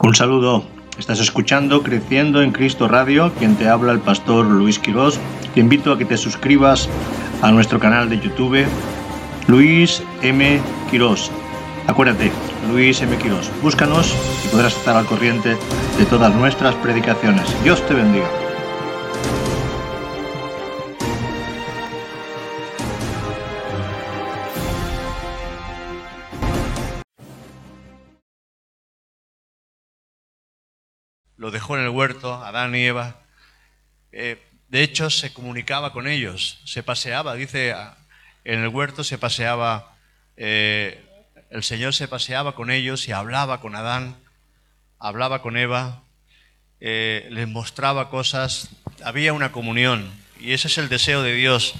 Un saludo. Estás escuchando Creciendo en Cristo Radio, quien te habla el pastor Luis Quirós. Te invito a que te suscribas a nuestro canal de YouTube, Luis M. Quirós. Acuérdate, Luis M. Quirós. Búscanos y podrás estar al corriente de todas nuestras predicaciones. Dios te bendiga. Lo dejó en el huerto, Adán y Eva. Eh, de hecho, se comunicaba con ellos, se paseaba, dice, en el huerto se paseaba, eh, el Señor se paseaba con ellos y hablaba con Adán, hablaba con Eva, eh, les mostraba cosas, había una comunión, y ese es el deseo de Dios,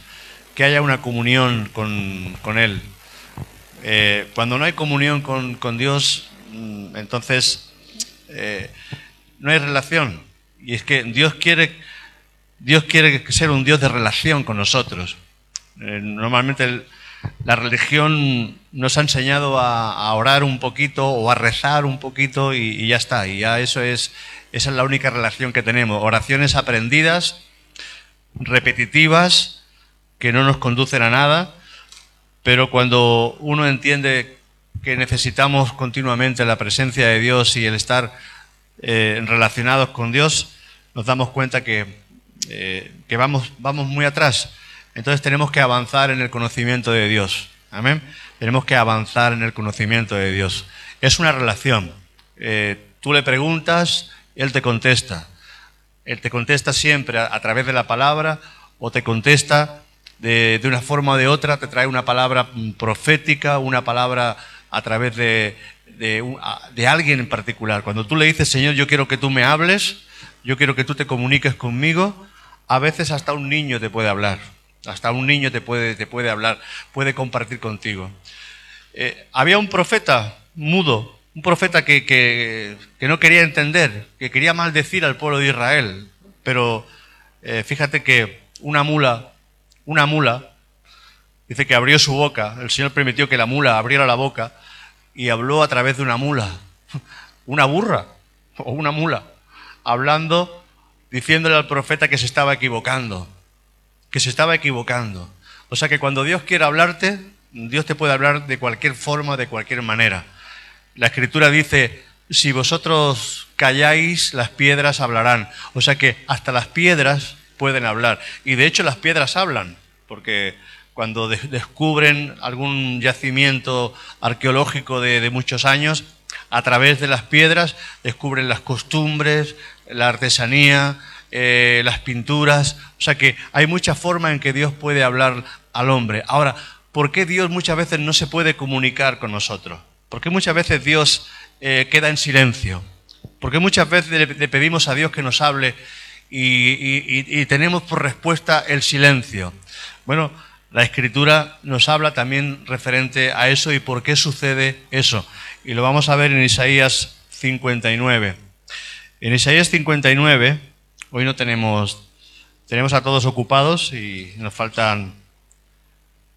que haya una comunión con, Él. cuando no hay comunión con, con Dios, mm, entonces no hay relación. Y es que Dios quiere, Dios quiere ser un Dios de relación con nosotros. Eh, normalmente la religión nos ha enseñado a, orar un poquito o a rezar un poquito y, ya está. Y ya eso es, esa es la única relación que tenemos. Oraciones aprendidas, repetitivas, que no nos conducen a nada, pero cuando uno entiende que necesitamos continuamente la presencia de Dios y el estar eh, relacionados con Dios, nos damos cuenta que, eh, que vamos, vamos muy atrás. Entonces tenemos que avanzar en el conocimiento de Dios. Amén. Tenemos que avanzar en el conocimiento de Dios. Es una relación. Eh, tú le preguntas, Él te contesta. Él te contesta siempre a, través de la palabra o te contesta de, de, una forma o de otra, te trae una palabra profética, una palabra a través de, de, alguien en particular. Cuando tú le dices, Señor, yo quiero que tú me hables, yo quiero que tú te comuniques conmigo, a veces hasta un niño te puede hablar. Hasta un niño te puede, te puede hablar, puede compartir contigo. Eh, había un profeta mudo, un profeta que, que, no quería entender, que quería maldecir al pueblo de Israel. Pero eh, fíjate que una mula, una mula, dice que abrió su boca, el Señor permitió que la mula abriera la boca y habló a través de una mula, una burra o una mula, hablando, diciéndole al profeta que se estaba equivocando, que se estaba equivocando. O sea que cuando Dios quiere hablarte, Dios te puede hablar de cualquier forma, de cualquier manera. La escritura dice, si vosotros calláis, las piedras hablarán. O sea que hasta las piedras pueden hablar. Y de hecho las piedras hablan, porque cuando descubren algún yacimiento arqueológico de, muchos años, a través de las piedras descubren las costumbres, la artesanía, eh, las pinturas. O sea que hay muchas formas en que Dios puede hablar al hombre. Ahora, ¿por qué Dios muchas veces no se puede comunicar con nosotros? ¿Por qué muchas veces Dios eh, queda en silencio? ¿Por qué muchas veces le, pedimos a Dios que nos hable y tenemos por respuesta el silencio? Bueno, la escritura nos habla también referente a eso y por qué sucede eso. Y lo vamos a ver en Isaías 59. En Isaías 59, hoy no tenemos, tenemos a todos ocupados y nos faltan,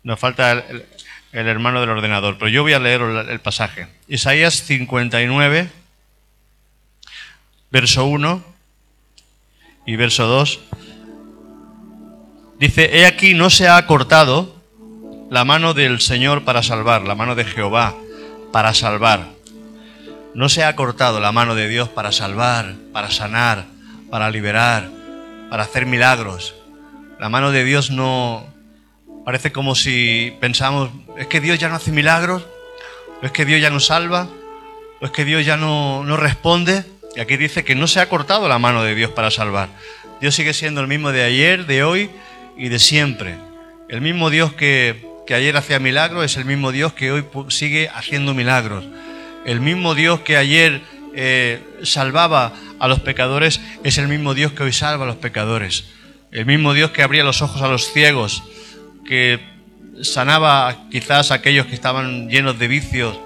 nos falta el, hermano del ordenador, pero yo voy a leer el pasaje. Isaías 59, verso 1 y verso 2. Dice, he aquí no se ha cortado la mano del Señor para salvar, la mano de Jehová para salvar. No se ha cortado la mano de Dios para salvar, para sanar, para liberar, para hacer milagros. La mano de Dios no... Parece como si pensamos, es que Dios ya no hace milagros, es que Dios ya no salva, o es que Dios ya no, no responde. Y aquí dice que no se ha cortado la mano de Dios para salvar. Dios sigue siendo el mismo de ayer, de hoy y de siempre. El mismo Dios que, ayer hacía milagros es el mismo Dios que hoy sigue haciendo milagros. El mismo Dios que ayer eh, salvaba a los pecadores es el mismo Dios que hoy salva a los pecadores. El mismo Dios que abría los ojos a los ciegos, que sanaba quizás a aquellos que estaban llenos de vicios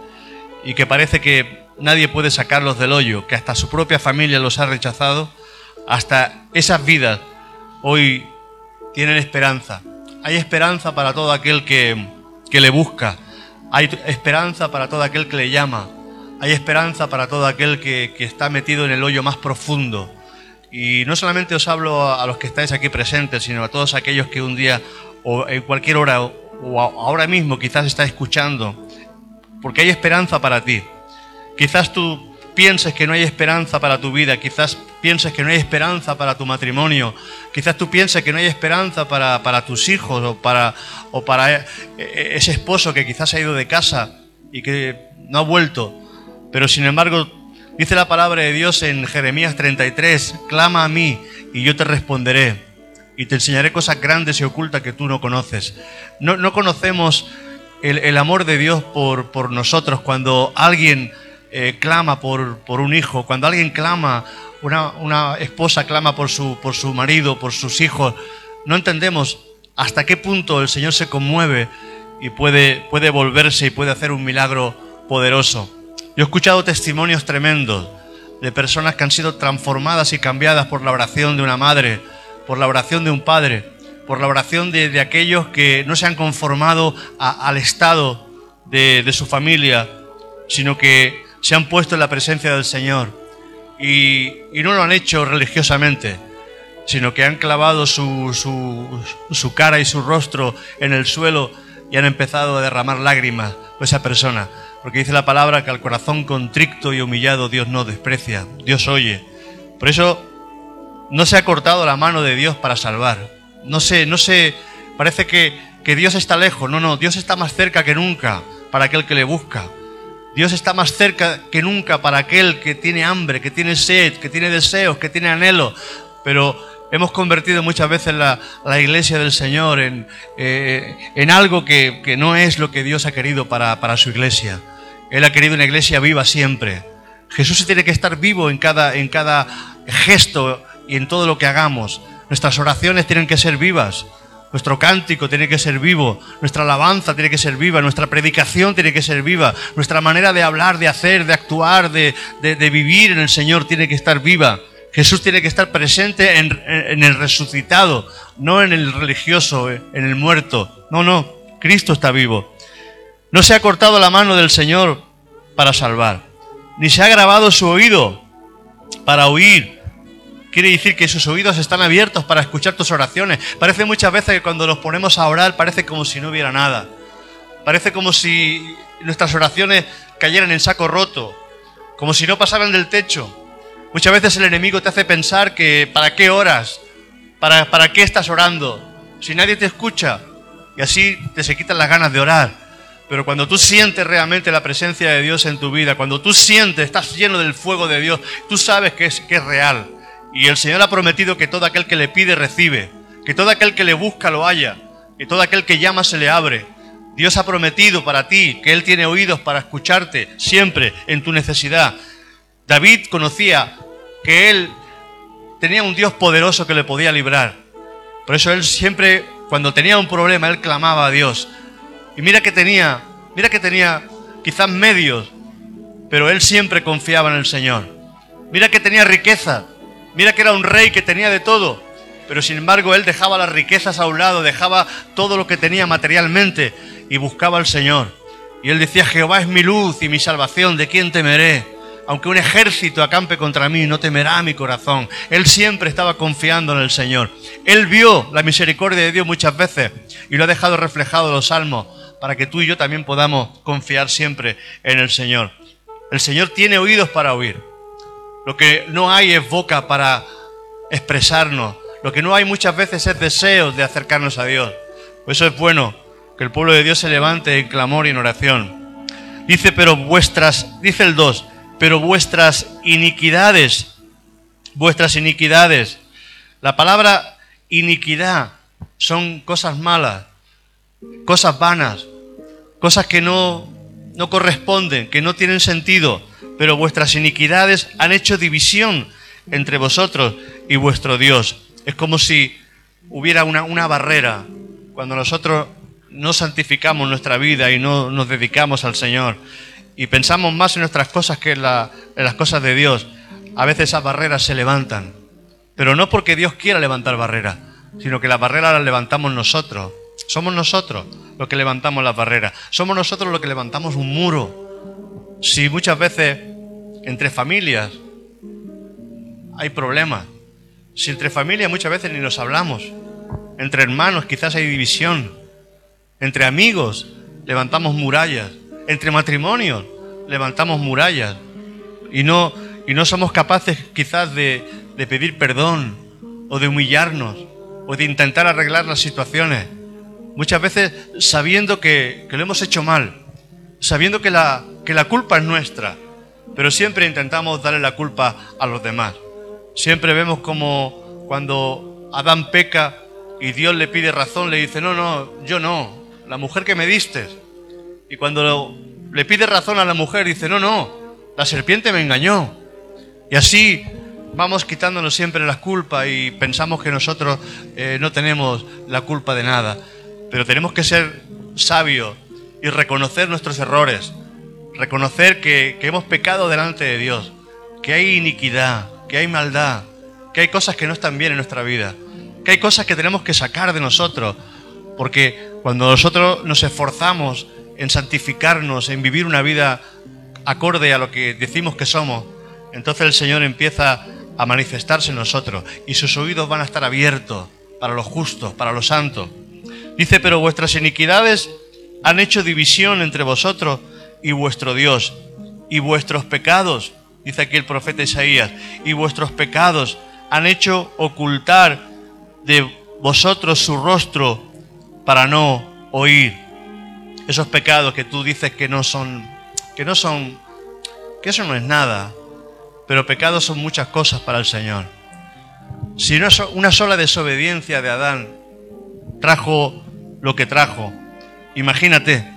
y que parece que nadie puede sacarlos del hoyo, que hasta su propia familia los ha rechazado, hasta esas vidas hoy tienen esperanza. Hay esperanza para todo aquel que, le busca. Hay esperanza para todo aquel que le llama. hay esperanza para todo aquel que, está metido en el hoyo más profundo. Y no solamente os hablo a, los que estáis aquí presentes, sino a todos aquellos que un día o en cualquier hora o ahora mismo quizás estáis escuchando, porque hay esperanza para ti. Quizás tú pienses que no hay esperanza para tu vida, quizás pienses que no hay esperanza para tu matrimonio, quizás tú pienses que no hay esperanza para, para tus hijos o para, o para e, e, ese esposo que quizás ha ido de casa y que no ha vuelto. Pero sin embargo, dice la palabra de Dios en Jeremías 33, clama a mí y yo te responderé y te enseñaré cosas grandes y ocultas que tú no conoces. No, no conocemos el, el, amor de Dios por, por nosotros cuando alguien eh, clama por, por, un hijo, cuando alguien clama, una, una, esposa clama por su, por su marido, por sus hijos, no entendemos hasta qué punto el Señor se conmueve y puede, puede volverse y puede hacer un milagro poderoso. Yo he escuchado testimonios tremendos de personas que han sido transformadas y cambiadas por la oración de una madre, por la oración de un padre, por la oración de, de aquellos que no se han conformado al estado de, de su familia, sino que se han puesto en la presencia del Señor y, no lo han hecho religiosamente, sino que han clavado su, su, cara y su rostro en el suelo y han empezado a derramar lágrimas por esa persona. Porque dice la palabra que al corazón contrito y humillado Dios no desprecia, Dios oye. Por eso no se ha cortado la mano de Dios para salvar. No sé, no sé, parece que, que Dios está lejos. No, no, Dios está más cerca que nunca para aquel que le busca. Dios está más cerca que nunca para aquel que tiene hambre, que tiene sed, que tiene deseos, que tiene anhelo. Pero hemos convertido muchas veces la, iglesia del Señor en, eh, en algo que, que, no es lo que Dios ha querido para, para su iglesia. Él ha querido una iglesia viva siempre. Jesús tiene que estar vivo en cada, en cada gesto y en todo lo que hagamos. Nuestras oraciones tienen que ser vivas. Nuestro cántico tiene que ser vivo, nuestra alabanza tiene que ser viva, nuestra predicación tiene que ser viva, nuestra manera de hablar, de hacer, de actuar, de, vivir en el Señor tiene que estar viva. Jesús tiene que estar presente en, en, el resucitado, no en el religioso, en el muerto. No, no, Cristo está vivo. No se ha cortado la mano del Señor para salvar, ni se ha grabado su oído para oír Quiere decir que sus oídos están abiertos para escuchar tus oraciones. Parece muchas veces que cuando nos ponemos a orar parece como si no hubiera nada. Parece como si nuestras oraciones cayeran en saco roto, como si no pasaran del techo. Muchas veces el enemigo te hace pensar que ¿para qué oras? ¿Para, para qué estás orando? Si nadie te escucha. Y así te se quitan las ganas de orar. Pero cuando tú sientes realmente la presencia de Dios en tu vida, cuando tú sientes, estás lleno del fuego de Dios, tú sabes que es, que es real. Y el Señor ha prometido que todo aquel que le pide recibe, que todo aquel que le busca lo haya, que todo aquel que llama se le abre. Dios ha prometido para ti que Él tiene oídos para escucharte siempre en tu necesidad. David conocía que Él tenía un Dios poderoso que le podía librar. Por eso Él siempre, cuando tenía un problema, Él clamaba a Dios. Y mira que tenía, mira que tenía quizás medios, pero Él siempre confiaba en el Señor. Mira que tenía riqueza, Mira que era un rey que tenía de todo, pero sin embargo él dejaba las riquezas a un lado, dejaba todo lo que tenía materialmente y buscaba al Señor. Y él decía, Jehová es mi luz y mi salvación, ¿de quién temeré? Aunque un ejército acampe contra mí, no temerá mi corazón. Él siempre estaba confiando en el Señor. Él vio la misericordia de Dios muchas veces y lo ha dejado reflejado en los salmos para que tú y yo también podamos confiar siempre en el Señor. El Señor tiene oídos para oír. Lo que no hay es boca para expresarnos. Lo que no hay muchas veces es deseos de acercarnos a Dios. Por eso es bueno que el pueblo de Dios se levante en clamor y en oración. Dice, pero vuestras, dice el 2, pero vuestras iniquidades, vuestras iniquidades. La palabra iniquidad son cosas malas, cosas vanas, cosas que no, no corresponden, que no tienen sentido pero vuestras iniquidades han hecho división entre vosotros y vuestro Dios. Es como si hubiera una, una barrera cuando nosotros no santificamos nuestra vida y no nos dedicamos al Señor y pensamos más en nuestras cosas que en, en las cosas de Dios. A veces esas barreras se levantan, pero no porque Dios quiera levantar barreras, sino que las barreras las levantamos nosotros. Somos nosotros los que levantamos las barreras. Somos nosotros los que levantamos un muro Si muchas veces entre familias hay problemas, si entre familias muchas veces ni nos hablamos, entre hermanos quizás hay división, entre amigos levantamos murallas, entre matrimonios levantamos murallas. Y no, y no somos capaces quizás de, de pedir perdón o de humillarnos o de intentar arreglar las situaciones. Muchas veces sabiendo que, que lo hemos hecho mal, sabiendo que la, que la culpa es nuestra, pero siempre intentamos darle la culpa a los demás. Siempre vemos como cuando Adán peca y Dios le pide razón, le dice, no, no, yo no, la mujer que me diste. Y cuando le pide razón a la mujer, dice, no, no, la serpiente me engañó. Y así vamos quitándonos siempre la culpa y pensamos que nosotros eh, no tenemos la culpa de nada. Pero tenemos que ser sabios y reconocer nuestros errores, reconocer que, que hemos pecado delante de Dios, que hay iniquidad, que hay maldad, que hay cosas que no están bien en nuestra vida, que hay cosas que tenemos que sacar de nosotros, porque cuando nosotros nos esforzamos en santificarnos, en vivir una vida acorde a lo que decimos que somos, entonces el Señor empieza a manifestarse en nosotros y sus oídos van a estar abiertos para los justos, para los santos. Dice, pero vuestras iniquidades han hecho división entre vosotros y vuestro Dios, y vuestros pecados, dice aquí el profeta Isaías, y vuestros pecados han hecho ocultar de vosotros su rostro para no oír. Esos pecados que tú dices que no son, que no son, que eso no es nada, pero pecados son muchas cosas para el Señor. Si una sola desobediencia de Adán trajo lo que trajo, imagínate,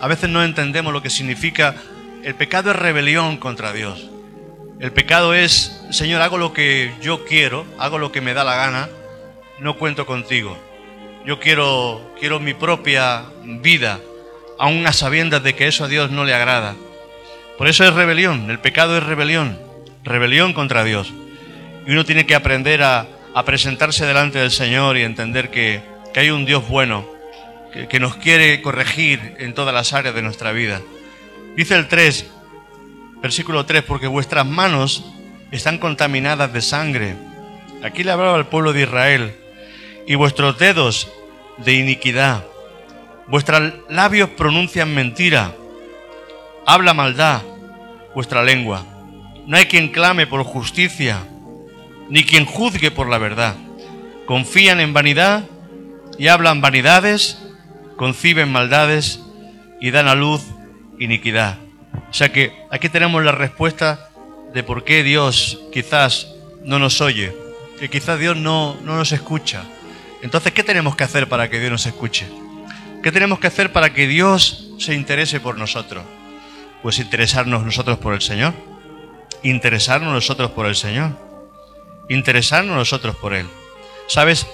a veces no entendemos lo que significa. El pecado es rebelión contra Dios. El pecado es, Señor, hago lo que yo quiero, hago lo que me da la gana, no cuento contigo. Yo quiero, quiero mi propia vida, aun a sabiendas de que eso a Dios no le agrada. Por eso es rebelión, el pecado es rebelión rebelión contra Dios. Y uno tiene que aprender a, presentarse delante del Señor y entender que, hay un Dios bueno, que, nos quiere corregir en todas las áreas de nuestra vida. Dice el 3, versículo 3, porque vuestras manos están contaminadas de sangre. Aquí le hablaba al pueblo de Israel. Y vuestros dedos de iniquidad. Vuestros labios pronuncian mentira. Habla maldad vuestra lengua. No hay quien clame por justicia, ni quien juzgue por la verdad. Confían en vanidad y hablan vanidades, conciben maldades y dan a luz iniquidad. O sea que aquí tenemos la respuesta de por qué Dios quizás no nos oye, que quizás Dios no, no nos escucha. Entonces, ¿qué tenemos que hacer para que Dios nos escuche? ¿Qué tenemos que hacer para que Dios se interese por nosotros? Pues interesarnos nosotros por el Señor interesarnos nosotros por el Señor, interesarnos nosotros por Él. ¿Sabes?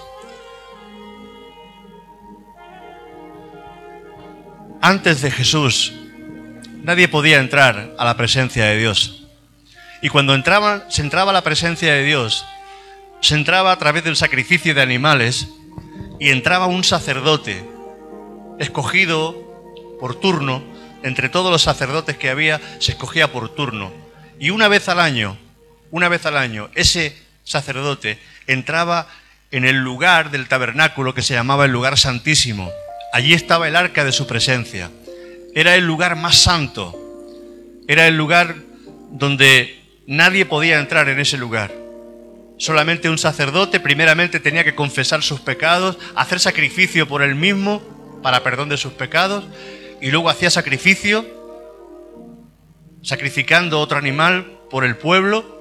Antes de Jesús, nadie podía entrar a la presencia de Dios. Y cuando entraba, se entraba a la presencia de Dios, se entraba a través del sacrificio de animales y entraba un sacerdote escogido por turno, entre todos los sacerdotes que había, se escogía por turno y una vez al año, una vez al año, ese sacerdote entraba en el lugar del tabernáculo que se llamaba el lugar santísimo. Allí estaba el arca de su presencia. Era el lugar más santo. Era el lugar donde nadie podía entrar en ese lugar. Solamente un sacerdote primeramente tenía que confesar sus pecados, hacer sacrificio por él mismo para perdón de sus pecados y luego hacía sacrificio sacrificando otro animal por el pueblo,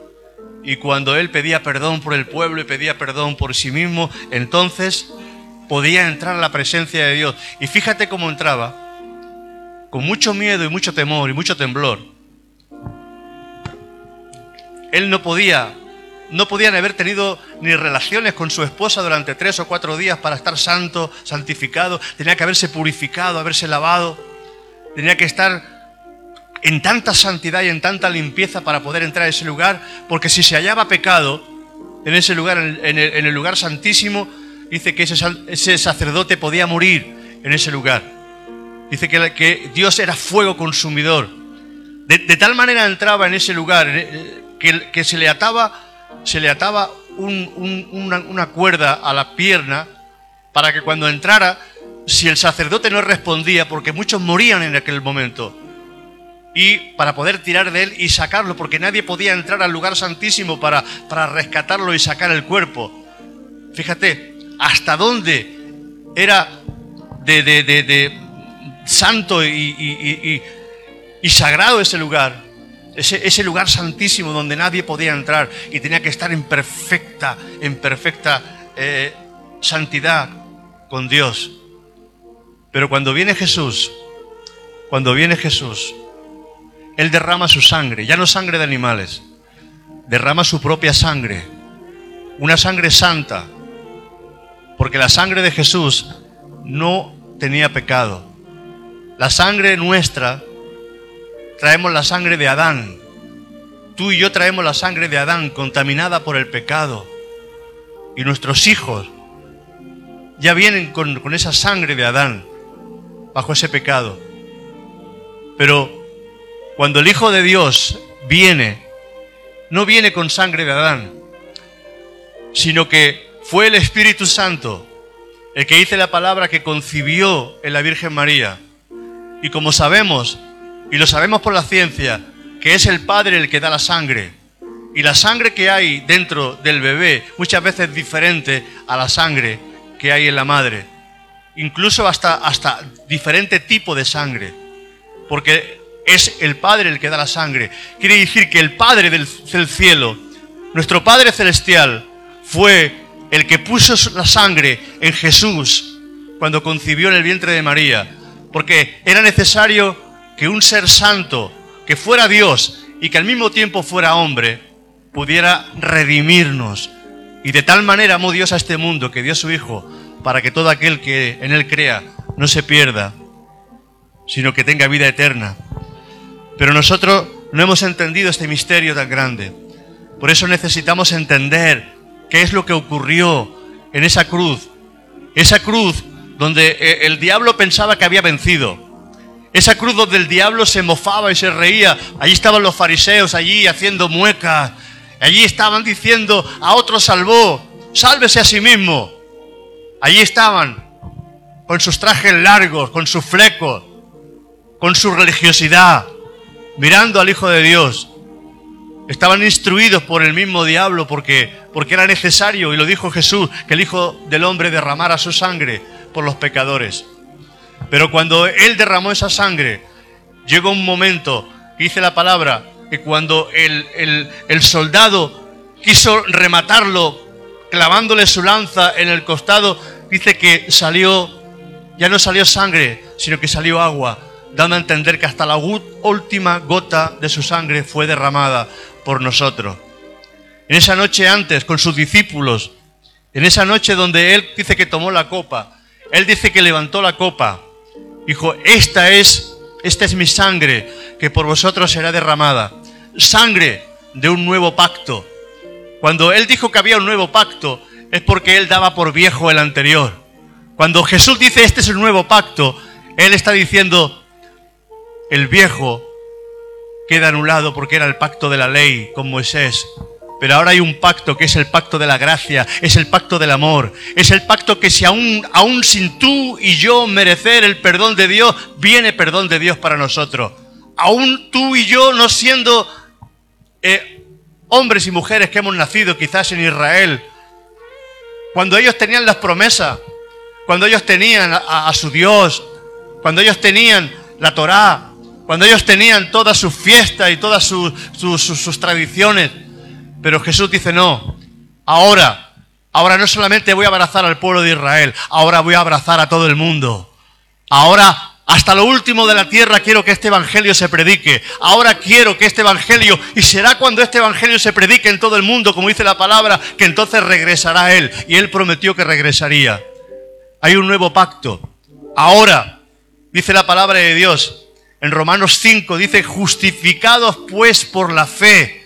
y cuando él pedía perdón por el pueblo y pedía perdón por sí mismo, entonces podía entrar a la presencia de Dios. Y fíjate cómo entraba, con mucho miedo y mucho temor y mucho temblor. Él no podía, no podían haber tenido ni relaciones con su esposa durante tres o cuatro días para estar santo, santificado. Tenía que haberse purificado, haberse lavado. Tenía que estar en tanta santidad y en tanta limpieza para poder entrar a ese lugar, porque si se hallaba pecado en ese lugar, en el, lugar santísimo, dice que ese, sacerdote podía morir en ese lugar. Dice que, Dios era fuego consumidor. De, tal manera entraba en ese lugar eh, que, se le ataba, se le ataba una, una cuerda a la pierna para que cuando entrara, si el sacerdote no respondía, porque muchos morían en aquel momento, y para poder tirar de él y sacarlo, porque nadie podía entrar al lugar santísimo para, para rescatarlo y sacar el cuerpo. Fíjate, hasta dónde era de, de, santo y, sagrado ese lugar, ese, ese, lugar santísimo donde nadie podía entrar y tenía que estar en perfecta, en perfecta eh, santidad con Dios. Pero cuando viene Jesús, cuando viene Jesús, él derrama su sangre, ya no sangre de animales, derrama su propia sangre, una sangre santa, porque la sangre de Jesús no tenía pecado. La sangre nuestra, traemos la sangre de Adán. Tú y yo traemos la sangre de Adán contaminada por el pecado. Y nuestros hijos ya vienen con, con esa sangre de Adán, bajo ese pecado. Pero cuando el Hijo de Dios viene, no viene con sangre de Adán, sino que fue el Espíritu Santo el que dice la palabra que concibió en la Virgen María. Y como sabemos, y lo sabemos por la ciencia, que es el Padre el que da la sangre, y la sangre que hay dentro del bebé muchas veces es diferente a la sangre que hay en la madre, incluso hasta, hasta diferente tipo de sangre, porque es el Padre el que da la sangre. Quiere decir que el Padre del, cielo, nuestro Padre celestial, fue el que puso la sangre en Jesús cuando concibió en el vientre de María, porque era necesario que un ser santo, que fuera Dios y que al mismo tiempo fuera hombre, pudiera redimirnos. Y de tal manera amó Dios a este mundo que dio a su Hijo para que todo aquel que en Él crea no se pierda, sino que tenga vida eterna. Pero nosotros no hemos entendido este misterio tan grande. Por eso necesitamos entender qué es lo que ocurrió en esa cruz. Esa cruz donde eh, el diablo pensaba que había vencido. Esa cruz donde el diablo se mofaba y se reía. Allí estaban los fariseos, allí haciendo muecas. Allí estaban diciendo, a otro salvó, sálvese a sí mismo. Allí estaban, con sus trajes largos, con sus flecos, con su religiosidad mirando al Hijo de Dios. Estaban instruidos por el mismo diablo porque, porque era necesario, y lo dijo Jesús, que el Hijo del Hombre derramara su sangre por los pecadores. Pero cuando Él derramó esa sangre, llegó un momento, dice la palabra, que cuando el, el, el soldado quiso rematarlo clavándole su lanza en el costado, dice que salió, ya no salió sangre, sino que salió agua dando a entender que hasta la última gota de su sangre fue derramada por nosotros. En esa noche antes, con sus discípulos, en esa noche donde Él dice que tomó la copa, Él dice que levantó la copa, dijo, esta es, esta es mi sangre que por vosotros será derramada, sangre de un nuevo pacto. Cuando Él dijo que había un nuevo pacto, es porque Él daba por viejo el anterior. Cuando Jesús dice, este es el nuevo pacto, Él está diciendo, el viejo queda anulado porque era el pacto de la ley con Moisés. Pero ahora hay un pacto que es el pacto de la gracia, es el pacto del amor, es el pacto que si aún, aún sin tú y yo merecer el perdón de Dios, viene perdón de Dios para nosotros. Aún tú y yo no siendo eh, hombres y mujeres que hemos nacido quizás en Israel, cuando ellos tenían las promesas, cuando ellos tenían a, a su Dios, cuando ellos tenían la Torá, cuando ellos tenían todas sus fiestas y todas sus, sus, tradiciones. Pero Jesús dice, no, ahora, ahora no solamente voy a abrazar al pueblo de Israel, ahora voy a abrazar a todo el mundo. Ahora hasta lo último de la tierra quiero que este evangelio se predique. Ahora quiero que este evangelio, y será cuando este evangelio se predique en todo el mundo, como dice la palabra, que entonces regresará Él. Y Él prometió que regresaría. Hay un nuevo pacto. Ahora, dice la palabra de Dios, en Romanos 5 dice, justificados pues por la fe,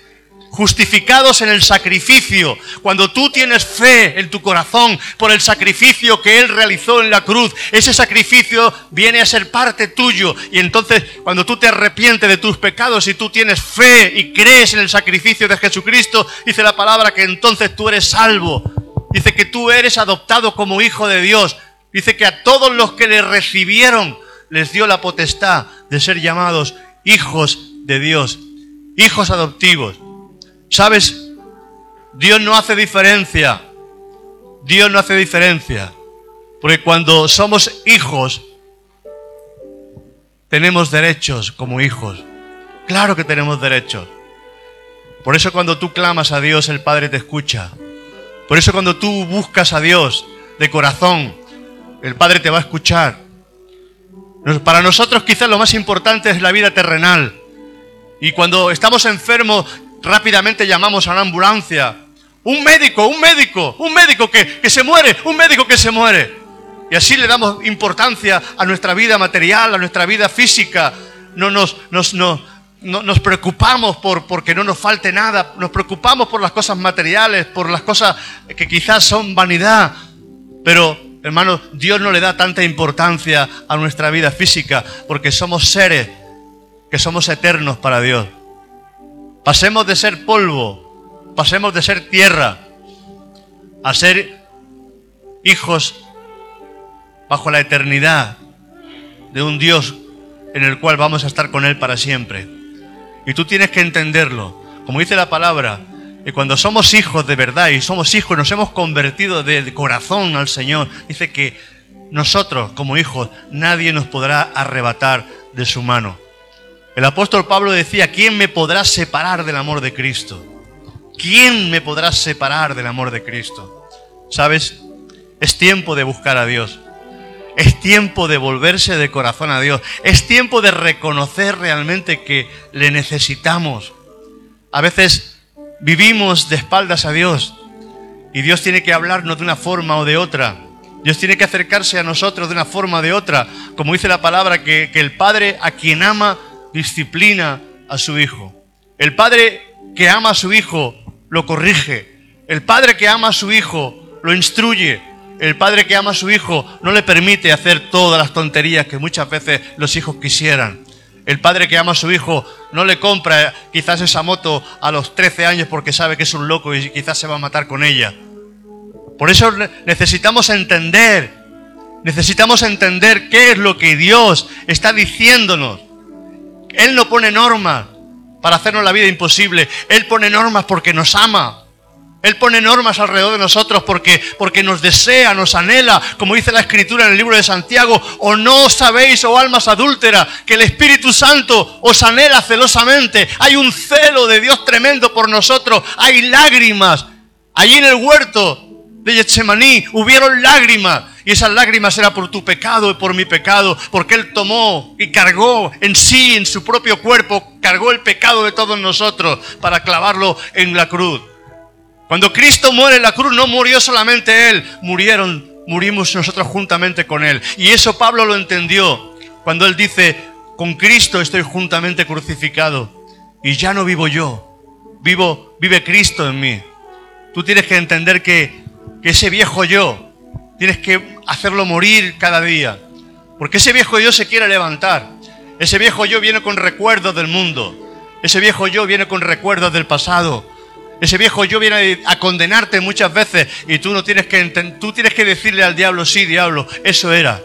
justificados en el sacrificio. Cuando tú tienes fe en tu corazón por el sacrificio que Él realizó en la cruz, ese sacrificio viene a ser parte tuyo. Y entonces cuando tú te arrepientes de tus pecados y tú tienes fe y crees en el sacrificio de Jesucristo, dice la palabra que entonces tú eres salvo. Dice que tú eres adoptado como hijo de Dios. Dice que a todos los que le recibieron les dio la potestad de ser llamados hijos de Dios, hijos adoptivos. ¿Sabes? Dios no hace diferencia. Dios no hace diferencia. Porque cuando somos hijos, tenemos derechos como hijos. Claro que tenemos derechos. Por eso cuando tú clamas a Dios, el Padre te escucha. Por eso cuando tú buscas a Dios de corazón, el Padre te va a escuchar. Para nosotros quizás lo más importante es la vida terrenal. Y cuando estamos enfermos, rápidamente llamamos a una ambulancia. Un médico, un médico, un médico que, que se muere, un médico que se muere. Y así le damos importancia a nuestra vida material, a nuestra vida física. No nos, nos, no, nos preocupamos por porque no nos falte nada, nos preocupamos por las cosas materiales, por las cosas que quizás son vanidad. Pero, hermano, Dios no le da tanta importancia a nuestra vida física porque somos seres que somos eternos para Dios. Pasemos de ser polvo, pasemos de ser tierra, a ser hijos bajo la eternidad de un Dios en el cual vamos a estar con Él para siempre. Y tú tienes que entenderlo. Como dice la palabra, cuando somos hijos de verdad y somos hijos, nos hemos convertido de corazón al Señor, dice que nosotros como hijos nadie nos podrá arrebatar de su mano. El apóstol Pablo decía, ¿quién me podrá separar del amor de Cristo? ¿Quién me podrá separar del amor de Cristo? ¿Sabes? Es tiempo de buscar a Dios. Es tiempo de volverse de corazón a Dios. Es tiempo de reconocer realmente que le necesitamos. A veces vivimos de espaldas a Dios y Dios tiene que hablarnos de una forma o de otra. Dios tiene que acercarse a nosotros de una forma o de otra. Como dice la palabra, que, que el Padre a quien ama disciplina a su hijo. El padre que ama a su hijo lo corrige. El padre que ama a su hijo lo instruye. El padre que ama a su hijo no le permite hacer todas las tonterías que muchas veces los hijos quisieran. El padre que ama a su hijo no le compra quizás esa moto a los 13 años porque sabe que es un loco y quizás se va a matar con ella. Por eso necesitamos entender, necesitamos entender qué es lo que Dios está diciéndonos. Él no pone normas para hacernos la vida imposible. Él pone normas porque nos ama. Él pone normas alrededor de nosotros porque, porque nos desea, nos anhela, como dice la escritura en el libro de Santiago, o no sabéis, oh almas adúlteras, que el Espíritu Santo os anhela celosamente. Hay un celo de Dios tremendo por nosotros, hay lágrimas. Allí en el huerto de Getsemaní hubieron lágrimas. Y esas lágrimas eran por tu pecado y por mi pecado, porque Él tomó y cargó en sí, en su propio cuerpo, cargó el pecado de todos nosotros para clavarlo en la cruz. Cuando Cristo muere en la cruz, no murió solamente Él, murieron, murimos nosotros juntamente con Él. Y eso Pablo lo entendió cuando Él dice, con Cristo estoy juntamente crucificado y ya no vivo yo, vivo, vive Cristo en mí. Tú tienes que entender que, que ese viejo yo, Tienes que hacerlo morir cada día. Porque ese viejo yo se quiere levantar. Ese viejo yo viene con recuerdos del mundo. Ese viejo yo viene con recuerdos del pasado. Ese viejo yo viene a condenarte muchas veces y tú no tienes que tú tienes que decirle al diablo, sí, diablo, eso era.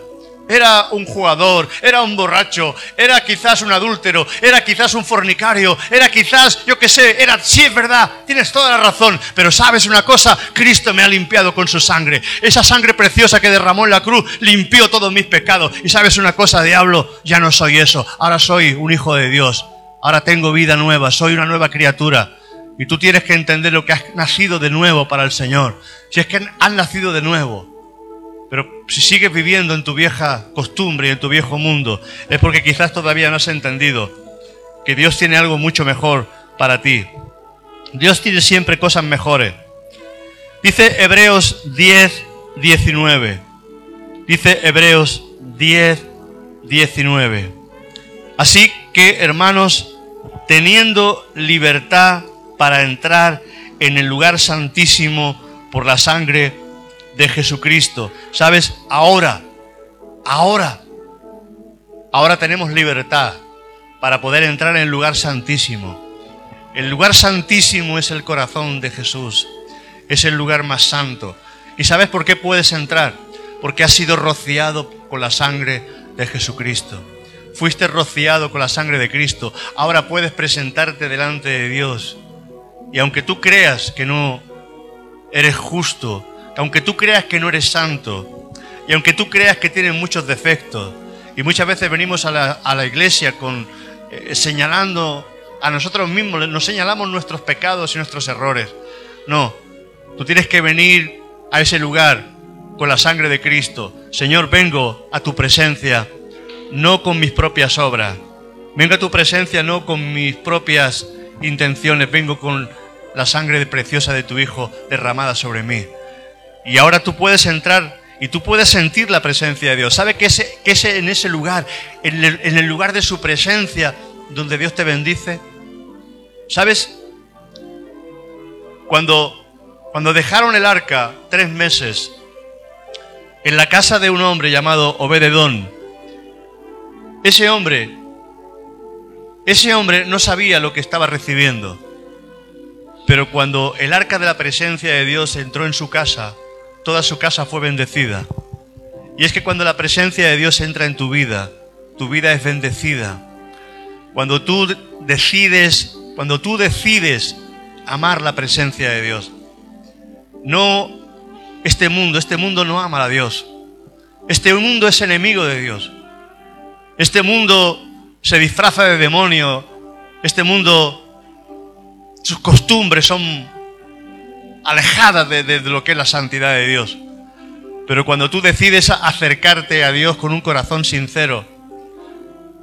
Era un jugador, era un borracho, era quizás un adúltero, era quizás un fornicario, era quizás, yo qué sé, era, sí es verdad, tienes toda la razón, pero sabes una cosa, Cristo me ha limpiado con su sangre. Esa sangre preciosa que derramó en la cruz limpió todos mis pecados. Y sabes una cosa, diablo, ya no soy eso, ahora soy un hijo de Dios, ahora tengo vida nueva, soy una nueva criatura. Y tú tienes que entender lo que has nacido de nuevo para el Señor. Si es que has nacido de nuevo. Pero si sigues viviendo en tu vieja costumbre y en tu viejo mundo, es porque quizás todavía no has entendido que Dios tiene algo mucho mejor para ti. Dios tiene siempre cosas mejores. Dice Hebreos 10, 19. Dice Hebreos 10, 19. Así que, hermanos, teniendo libertad para entrar en el lugar santísimo por la sangre de Jesucristo. ¿Sabes? Ahora, ahora, ahora tenemos libertad para poder entrar en el lugar santísimo. El lugar santísimo es el corazón de Jesús. Es el lugar más santo. ¿Y sabes por qué puedes entrar? Porque has sido rociado con la sangre de Jesucristo. Fuiste rociado con la sangre de Cristo. Ahora puedes presentarte delante de Dios. Y aunque tú creas que no eres justo, aunque tú creas que no eres santo, y aunque tú creas que tienes muchos defectos, y muchas veces venimos a la, iglesia con, eh, señalando a nosotros mismos, nos señalamos nuestros pecados y nuestros errores. No, tú tienes que venir a ese lugar con la sangre de Cristo. Señor, vengo a tu presencia, no con mis propias obras. Vengo a tu presencia no con mis propias intenciones, vengo con la sangre preciosa de tu Hijo derramada sobre mí. Y ahora tú puedes entrar y tú puedes sentir la presencia de Dios. ¿Sabe que, ese, que ese, en ese lugar, en el, en el lugar de su presencia, donde Dios te bendice? ¿Sabes? Cuando, cuando dejaron el arca tres meses en la casa de un hombre llamado Obededón, ese hombre, ese hombre no sabía lo que estaba recibiendo. Pero cuando el arca de la presencia de Dios entró en su casa, toda su casa fue bendecida. Y es que cuando la presencia de Dios entra en tu vida, tu vida es bendecida. Cuando tú decides, cuando tú decides amar la presencia de Dios. No este mundo, este mundo no ama a Dios. Este mundo es enemigo de Dios. Este mundo se disfraza de demonio. Este mundo sus costumbres son alejadas de, lo que es la santidad de Dios. Pero cuando tú decides acercarte a Dios con un corazón sincero,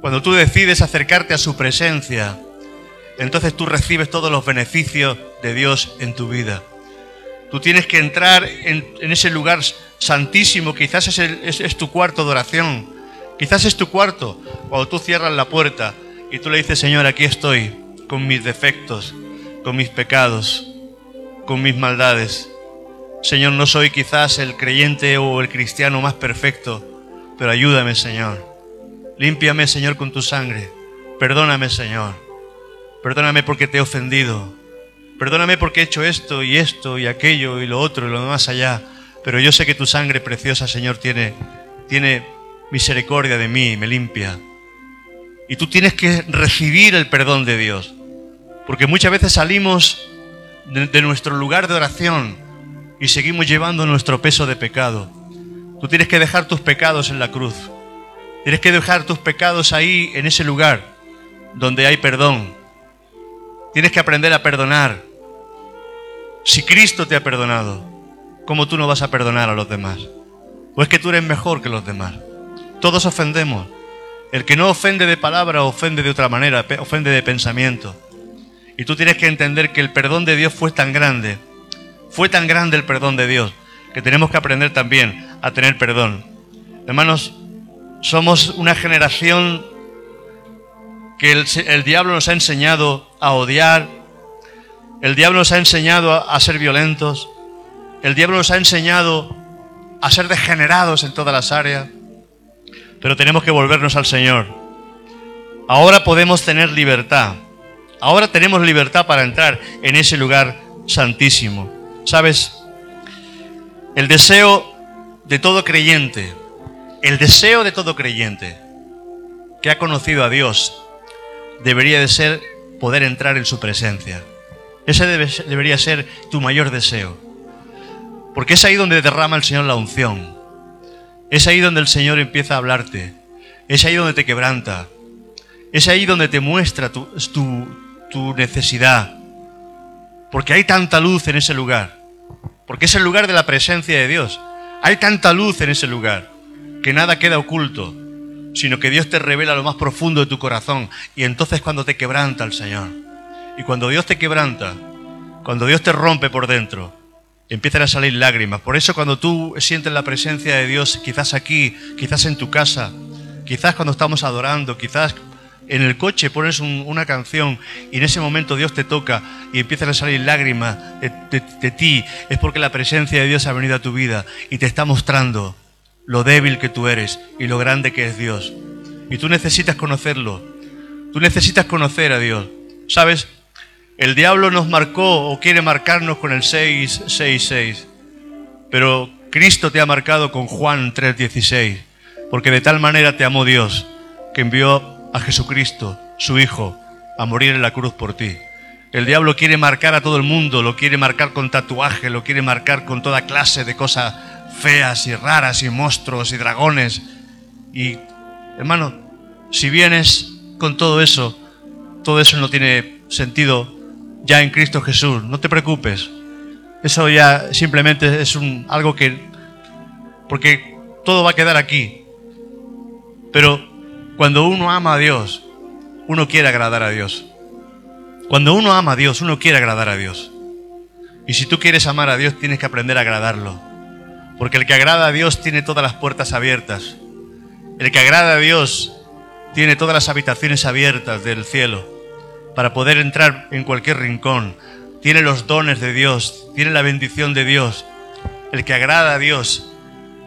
cuando tú decides acercarte a su presencia, entonces tú recibes todos los beneficios de Dios en tu vida. Tú tienes que entrar en, ese lugar santísimo, quizás es, es tu cuarto de oración, quizás es tu cuarto, cuando tú cierras la puerta y tú le dices, Señor, aquí estoy con mis defectos, con mis pecados, con mis maldades. Señor, no soy quizás el creyente o el cristiano más perfecto, pero ayúdame, Señor. Límpiame, Señor, con tu sangre. Perdóname, Señor. Perdóname porque te he ofendido. Perdóname porque he hecho esto y esto y aquello y lo otro y lo más allá. Pero yo sé que tu sangre preciosa, Señor, tiene, tiene misericordia de mí y me limpia. Y tú tienes que recibir el perdón de Dios. Porque muchas veces salimos de, nuestro lugar de oración y seguimos llevando nuestro peso de pecado. Tú tienes que dejar tus pecados en la cruz. Tienes que dejar tus pecados ahí, en ese lugar donde hay perdón. Tienes que aprender a perdonar. Si Cristo te ha perdonado, ¿cómo tú no vas a perdonar a los demás? ¿O es que tú eres mejor que los demás? Todos ofendemos. El que no ofende de palabra ofende de otra manera, ofende de pensamiento. Y tú tienes que entender que el perdón de Dios fue tan grande, fue tan grande el perdón de Dios, que tenemos que aprender también a tener perdón. Hermanos, somos una generación que el, diablo nos ha enseñado a odiar, el diablo nos ha enseñado a, a ser violentos, el diablo nos ha enseñado a ser degenerados en todas las áreas, pero tenemos que volvernos al Señor. Ahora podemos tener libertad. Ahora tenemos libertad para entrar en ese lugar santísimo. ¿Sabes? El deseo de todo creyente, el deseo de todo creyente que ha conocido a Dios debería de ser poder entrar en su presencia. Ese debería ser tu mayor deseo. Porque es ahí donde derrama el Señor la unción. Es ahí donde el Señor empieza a hablarte. Es ahí donde te quebranta. Es ahí donde te muestra tu, tu, tu necesidad. Porque hay tanta luz en ese lugar. Porque es el lugar de la presencia de Dios. Hay tanta luz en ese lugar que nada queda oculto, sino que Dios te revela lo más profundo de tu corazón. Y entonces cuando te quebranta el Señor. Y cuando Dios te quebranta, cuando Dios te rompe por dentro, empiezan a salir lágrimas. Por eso cuando tú sientes la presencia de Dios, quizás aquí, quizás en tu casa, quizás cuando estamos adorando, quizás en el coche pones una canción y en ese momento Dios te toca y empiezan a salir lágrimas de, ti, es porque la presencia de Dios ha venido a tu vida y te está mostrando lo débil que tú eres y lo grande que es Dios. Y tú necesitas conocerlo. Tú necesitas conocer a Dios. ¿Sabes? El diablo nos marcó o quiere marcarnos con el 666. Pero Cristo te ha marcado con Juan 3:16. Porque de tal manera te amó Dios que envió a Jesucristo, su Hijo, a morir en la cruz por ti. El diablo quiere marcar a todo el mundo, lo quiere marcar con tatuaje, lo quiere marcar con toda clase de cosas feas y raras y monstruos y dragones. Y, hermano, si vienes con todo eso, todo eso no tiene sentido ya en Cristo Jesús. No te preocupes. Eso ya simplemente es un, algo que... Porque todo va a quedar aquí. Pero cuando uno ama a Dios, uno quiere agradar a Dios. Cuando uno ama a Dios, uno quiere agradar a Dios. Y si tú quieres amar a Dios, tienes que aprender a agradarlo. Porque el que agrada a Dios tiene todas las puertas abiertas. El que agrada a Dios tiene todas las habitaciones abiertas del cielo para poder entrar en cualquier rincón. Tiene los dones de Dios, tiene la bendición de Dios. El que agrada a Dios,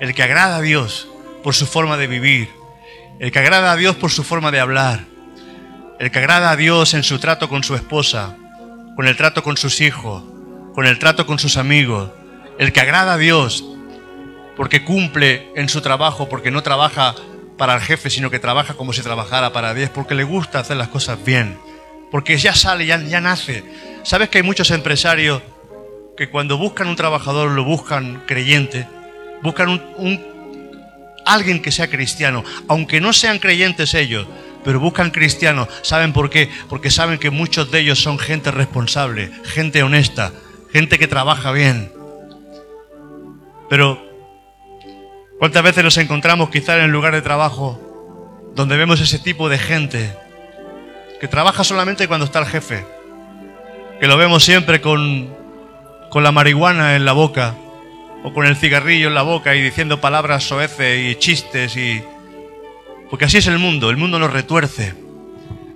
el que agrada a Dios por su forma de vivir, el que agrada a Dios por su forma de hablar, el que agrada a Dios en su trato con su esposa, con el trato con sus hijos, con el trato con sus amigos, el que agrada a Dios porque cumple en su trabajo, porque no trabaja para el jefe, sino que trabaja como si trabajara para Dios, porque le gusta hacer las cosas bien, porque ya sale, ya, nace. ¿Sabes que hay muchos empresarios que cuando buscan un trabajador lo buscan creyente, buscan un alguien que sea cristiano, aunque no sean creyentes ellos, pero buscan cristianos. ¿Saben por qué? Porque saben que muchos de ellos son gente responsable, gente honesta, gente que trabaja bien. Pero, ¿cuántas veces nos encontramos quizá en el lugar de trabajo donde vemos ese tipo de gente que trabaja solamente cuando está el jefe? Que lo vemos siempre con, con la marihuana en la boca, o con el cigarrillo en la boca y diciendo palabras soeces y chistes y... Porque así es el mundo, el mundo nos retuerce.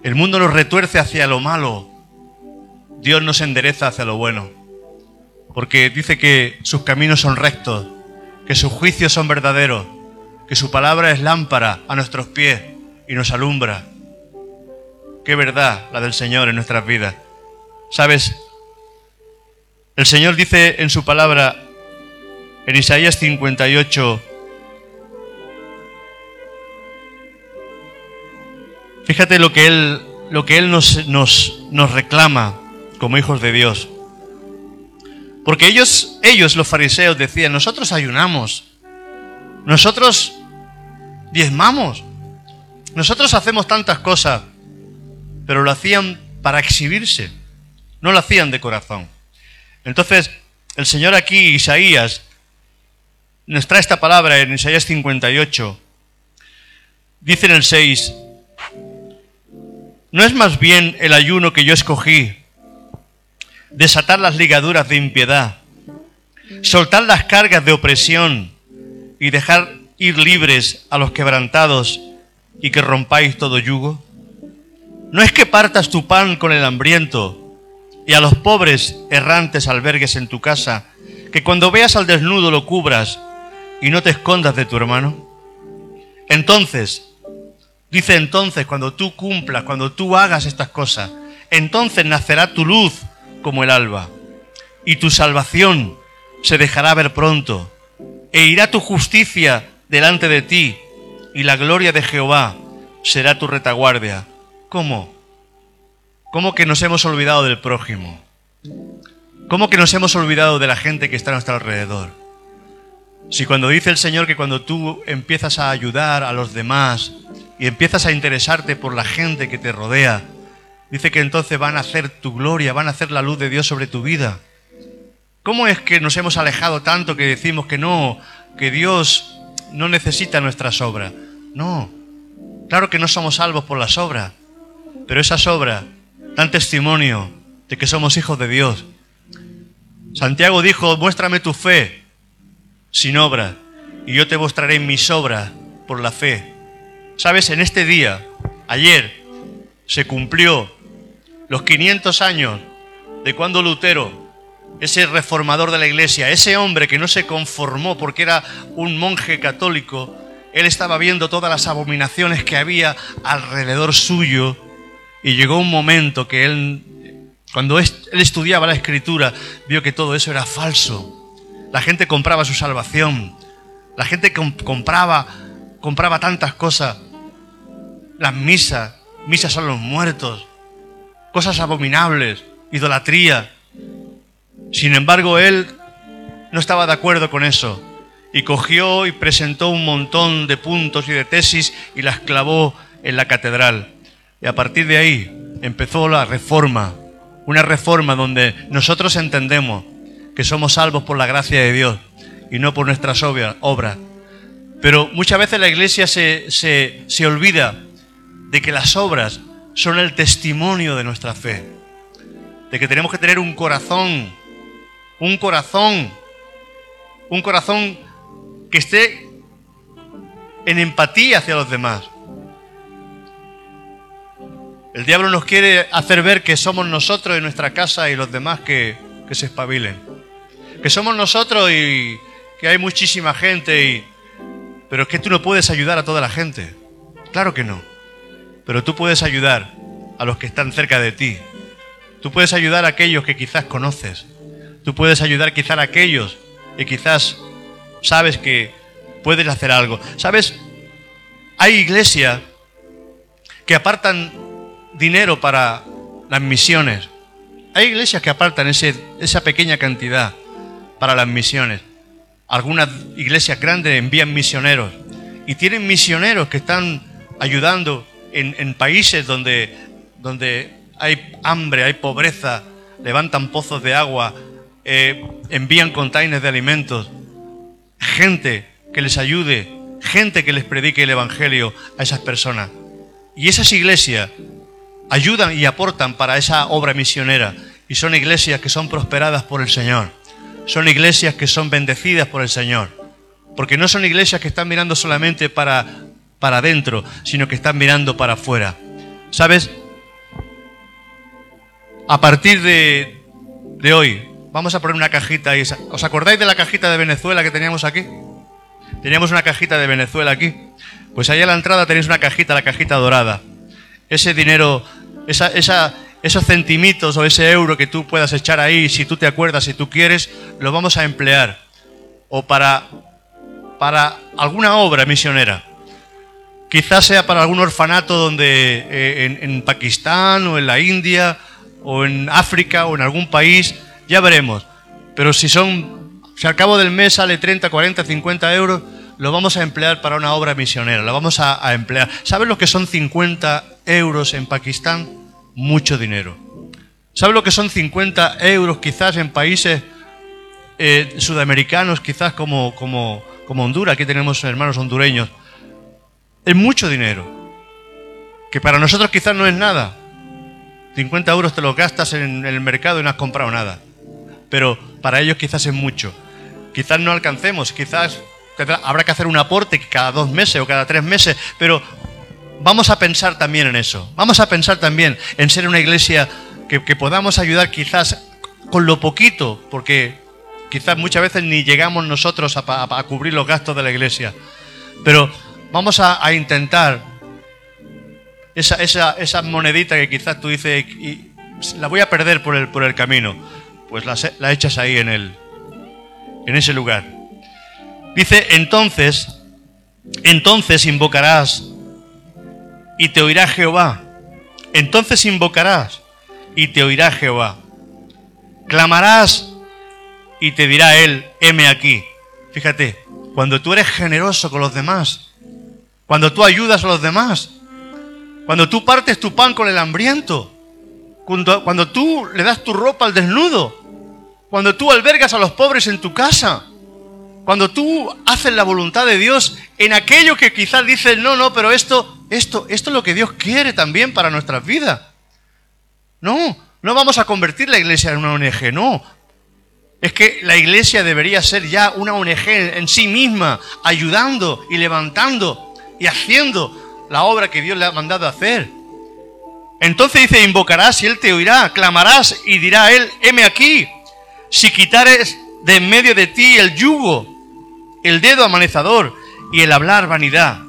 El mundo nos retuerce hacia lo malo. Dios nos endereza hacia lo bueno. Porque dice que sus caminos son rectos, que sus juicios son verdaderos, que su palabra es lámpara a nuestros pies y nos alumbra. Qué verdad la del Señor en nuestras vidas. ¿Sabes? El Señor dice en su palabra, en Isaías 58, fíjate lo que Él, lo que él nos, nos, nos reclama como hijos de Dios. Porque ellos, ellos, los fariseos, decían, nosotros ayunamos, nosotros diezmamos, nosotros hacemos tantas cosas, pero lo hacían para exhibirse, no lo hacían de corazón. Entonces, el Señor aquí, Isaías, nos trae esta palabra en Isaías 58. Dice en el 6, ¿no es más bien el ayuno que yo escogí desatar las ligaduras de impiedad, soltar las cargas de opresión y dejar ir libres a los quebrantados y que rompáis todo yugo? ¿No es que partas tu pan con el hambriento y a los pobres errantes albergues en tu casa, que cuando veas al desnudo lo cubras y no te escondas de tu hermano? Entonces, dice entonces, cuando tú cumplas, cuando tú hagas estas cosas, entonces nacerá tu luz como el alba, y tu salvación se dejará ver pronto, e irá tu justicia delante de ti, y la gloria de Jehová será tu retaguardia. ¿Cómo? ¿Cómo que nos hemos olvidado del prójimo? ¿Cómo que nos hemos olvidado de la gente que está a nuestro alrededor? Si cuando dice el Señor que cuando tú empiezas a ayudar a los demás y empiezas a interesarte por la gente que te rodea, dice que entonces van a hacer tu gloria, van a hacer la luz de Dios sobre tu vida. ¿Cómo es que nos hemos alejado tanto que decimos que no, que Dios no necesita nuestras obras? No, claro que no somos salvos por las obras, pero esas obras dan testimonio de que somos hijos de Dios. Santiago dijo, muéstrame tu fe sin obra, y yo te mostraré mis obras por la fe. Sabes, en este día, ayer, se cumplió los 500 años de cuando Lutero, ese reformador de la iglesia, ese hombre que no se conformó porque era un monje católico, él estaba viendo todas las abominaciones que había alrededor suyo y llegó un momento que él, cuando él estudiaba la escritura, vio que todo eso era falso. La gente compraba su salvación, la gente compraba, compraba tantas cosas, las misas, misas a los muertos, cosas abominables, idolatría. Sin embargo, él no estaba de acuerdo con eso. Y cogió y presentó un montón de puntos y de tesis y las clavó en la catedral. Y a partir de ahí empezó la reforma, una reforma donde nosotros entendemos que somos salvos por la gracia de Dios y no por nuestras obras. Pero muchas veces la iglesia se, se, se olvida de que las obras son el testimonio de nuestra fe, de que tenemos que tener un corazón, un corazón, un corazón que esté en empatía hacia los demás. El diablo nos quiere hacer ver que somos nosotros en nuestra casa y los demás que, que se espabilen. Que somos nosotros y que hay muchísima gente y... Pero es que tú no puedes ayudar a toda la gente. Claro que no. Pero tú puedes ayudar a los que están cerca de ti. Tú puedes ayudar a aquellos que quizás conoces. Tú puedes ayudar quizás a aquellos que quizás sabes que puedes hacer algo. ¿Sabes? Hay iglesias que apartan dinero para las misiones. Hay iglesias que apartan ese, esa pequeña cantidad para las misiones. Algunas iglesias grandes envían misioneros y tienen misioneros que están ayudando en, países donde, donde hay hambre, hay pobreza, levantan pozos de agua, eh, envían containers de alimentos gente que les ayude, gente que les predique el Evangelio a esas personas. Y esas iglesias ayudan y aportan para esa obra misionera. Y son iglesias que son prosperadas por el Señor. Son iglesias que son bendecidas por el Señor. Porque no son iglesias que están mirando solamente para, para adentro, sino que están mirando para afuera. ¿Sabes? A partir de, de hoy, Vamos a poner una cajita ahí. ¿Os acordáis de la cajita de Venezuela que teníamos aquí? Teníamos una cajita de Venezuela aquí. Pues ahí a la entrada tenéis una cajita, la cajita dorada. Ese dinero, esa, esos centimitos o ese euro que tú puedas echar ahí, si tú te acuerdas, si tú quieres, lo vamos a emplear. O para, para alguna obra misionera. Quizás sea para algún orfanato donde eh, en, en Pakistán o en la India o en África o en algún país ya veremos. Pero si son, si al cabo del mes sale 30, 40, 50 euros, lo vamos a emplear para una obra misionera, lo vamos a, emplear. ¿Sabes lo que son 50 euros en Pakistán? Mucho dinero. ¿Sabes lo que son 50 euros quizás en países eh, sudamericanos, quizás como, como, como Honduras? Aquí tenemos hermanos hondureños. Es mucho dinero. Que para nosotros quizás no es nada. 50 euros te los gastas en el mercado y no has comprado nada pero para ellos quizás es mucho. Quizás no alcancemos, quizás habrá que hacer un aporte cada dos meses o cada tres meses, pero vamos a pensar también en eso. Vamos a pensar también en ser una iglesia que, podamos ayudar quizás con lo poquito, porque quizás muchas veces ni llegamos nosotros a, cubrir los gastos de la iglesia. Pero vamos a, intentar esa, esa, monedita que quizás tú dices, y, la voy a perder por el, por el camino pues la, echas ahí en, el, en ese lugar. Dice, entonces, entonces invocarás y te oirá Jehová. Entonces invocarás y te oirá Jehová. Clamarás y te dirá Él, heme aquí. Fíjate, cuando tú eres generoso con los demás, cuando tú ayudas a los demás, cuando tú partes tu pan con el hambriento, cuando, cuando tú le das tu ropa al desnudo, cuando tú albergas a los pobres en tu casa, cuando tú haces la voluntad de Dios en aquello que quizás dices, no, no, pero esto, esto, esto es lo que Dios quiere también para nuestras vidas. No, no vamos a convertir la iglesia en una ONG, no. Es que la iglesia debería ser ya una ONG en sí misma, ayudando y levantando y haciendo la obra que Dios le ha mandado a hacer. Entonces dice, invocarás y él te oirá, clamarás y dirá él, heme aquí. Si quitares de en medio de ti el yugo, el dedo amanezador y el hablar vanidad,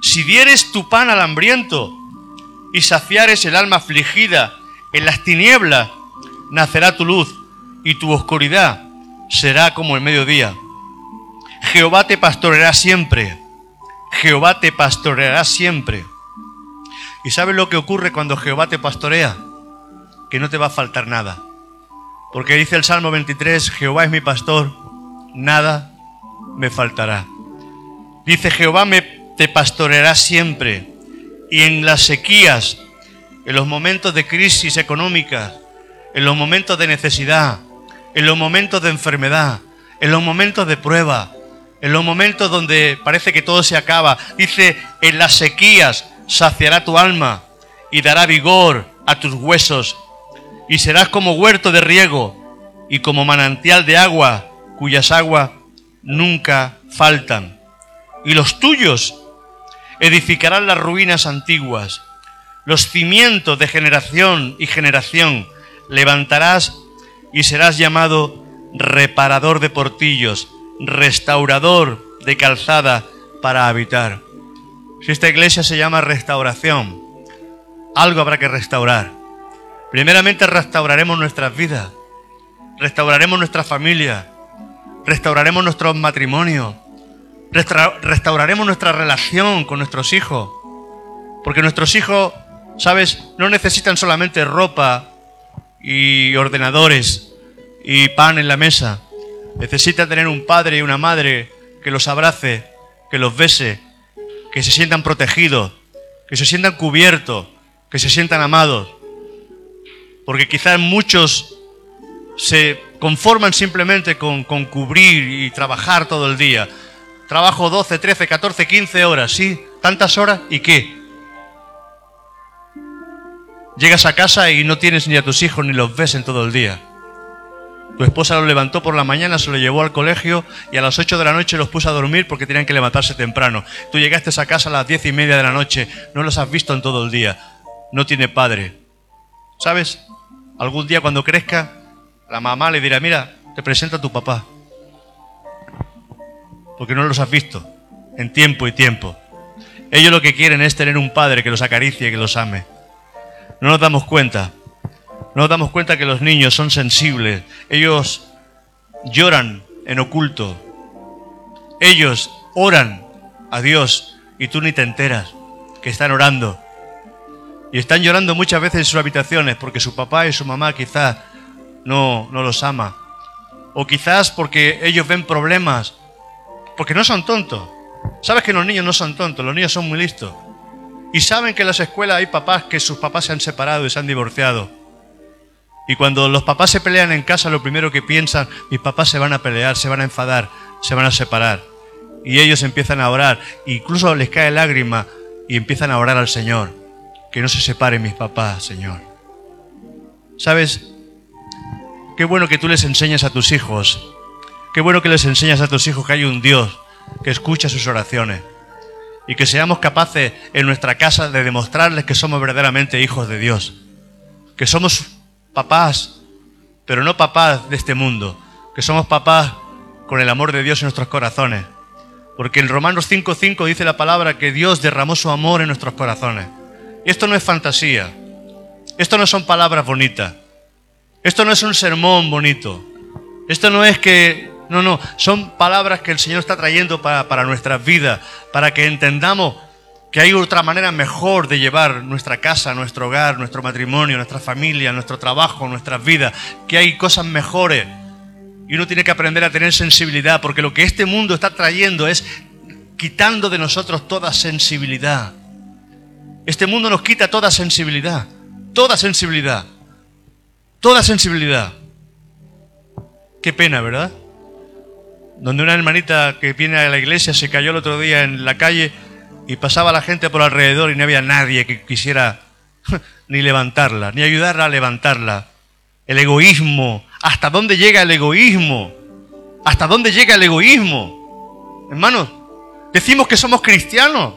si dieres tu pan al hambriento y saciares el alma afligida, en las tinieblas nacerá tu luz y tu oscuridad será como el mediodía. Jehová te pastoreará siempre. Jehová te pastoreará siempre. ¿Y sabes lo que ocurre cuando Jehová te pastorea? Que no te va a faltar nada. Porque dice el Salmo 23, Jehová es mi pastor, nada me faltará. Dice Jehová me te pastoreará siempre. Y en las sequías, en los momentos de crisis económica, en los momentos de necesidad, en los momentos de enfermedad, en los momentos de prueba, en los momentos donde parece que todo se acaba. Dice, en las sequías saciará tu alma y dará vigor a tus huesos. Y serás como huerto de riego y como manantial de agua, cuyas aguas nunca faltan. Y los tuyos edificarán las ruinas antiguas, los cimientos de generación y generación levantarás y serás llamado reparador de portillos, restaurador de calzada para habitar. Si esta iglesia se llama restauración, algo habrá que restaurar. Primeramente restauraremos nuestras vidas, restauraremos nuestra familia, restauraremos nuestro matrimonio, restauraremos nuestra relación con nuestros hijos. Porque nuestros hijos, ¿sabes? No necesitan solamente ropa y ordenadores y pan en la mesa. Necesita tener un padre y una madre que los abrace, que los bese, que se sientan protegidos, que se sientan cubiertos, que se sientan amados. Porque quizás muchos se conforman simplemente con, con cubrir y trabajar todo el día. Trabajo 12, 13, 14, 15 horas, ¿sí? ¿Tantas horas? ¿Y qué? Llegas a casa y no tienes ni a tus hijos ni los ves en todo el día. Tu esposa los levantó por la mañana, se los llevó al colegio y a las 8 de la noche los puso a dormir porque tenían que levantarse temprano. Tú llegaste a casa a las 10 y media de la noche, no los has visto en todo el día. No tiene padre. ¿Sabes? Algún día cuando crezca, la mamá le dirá, mira, te presento a tu papá. Porque no los has visto en tiempo y tiempo. Ellos lo que quieren es tener un padre que los acaricie, que los ame. No nos damos cuenta. No nos damos cuenta que los niños son sensibles. Ellos lloran en oculto. Ellos oran a Dios y tú ni te enteras que están orando. Y están llorando muchas veces en sus habitaciones porque su papá y su mamá quizás no, no los ama. O quizás porque ellos ven problemas. Porque no son tontos. Sabes que los niños no son tontos, los niños son muy listos. Y saben que en las escuelas hay papás que sus papás se han separado y se han divorciado. Y cuando los papás se pelean en casa, lo primero que piensan, mis papás se van a pelear, se van a enfadar, se van a separar. Y ellos empiezan a orar, incluso les cae lágrima y empiezan a orar al Señor. Que no se separen mis papás, Señor. ¿Sabes? Qué bueno que tú les enseñas a tus hijos. Qué bueno que les enseñas a tus hijos que hay un Dios que escucha sus oraciones y que seamos capaces en nuestra casa de demostrarles que somos verdaderamente hijos de Dios, que somos papás, pero no papás de este mundo, que somos papás con el amor de Dios en nuestros corazones. Porque en Romanos 5.5 dice la palabra que Dios derramó su amor en nuestros corazones. Y esto no es fantasía. Esto no son palabras bonitas. Esto no es un sermón bonito. Esto no es que no, no, son palabras que el Señor está trayendo para, para nuestras vidas, para que entendamos que hay otra manera mejor de llevar nuestra casa, nuestro hogar, nuestro matrimonio, nuestra familia, nuestro trabajo, nuestras vidas, que hay cosas mejores. Y uno tiene que aprender a tener sensibilidad, porque lo que este mundo está trayendo es quitando de nosotros toda sensibilidad. Este mundo nos quita toda sensibilidad, toda sensibilidad, toda sensibilidad. Qué pena, ¿verdad? donde una hermanita que viene a la iglesia se cayó el otro día en la calle y pasaba la gente por alrededor y no había nadie que quisiera ni levantarla, ni ayudarla a levantarla. El egoísmo, ¿hasta dónde llega el egoísmo? ¿Hasta dónde llega el egoísmo? Hermanos, decimos que somos cristianos,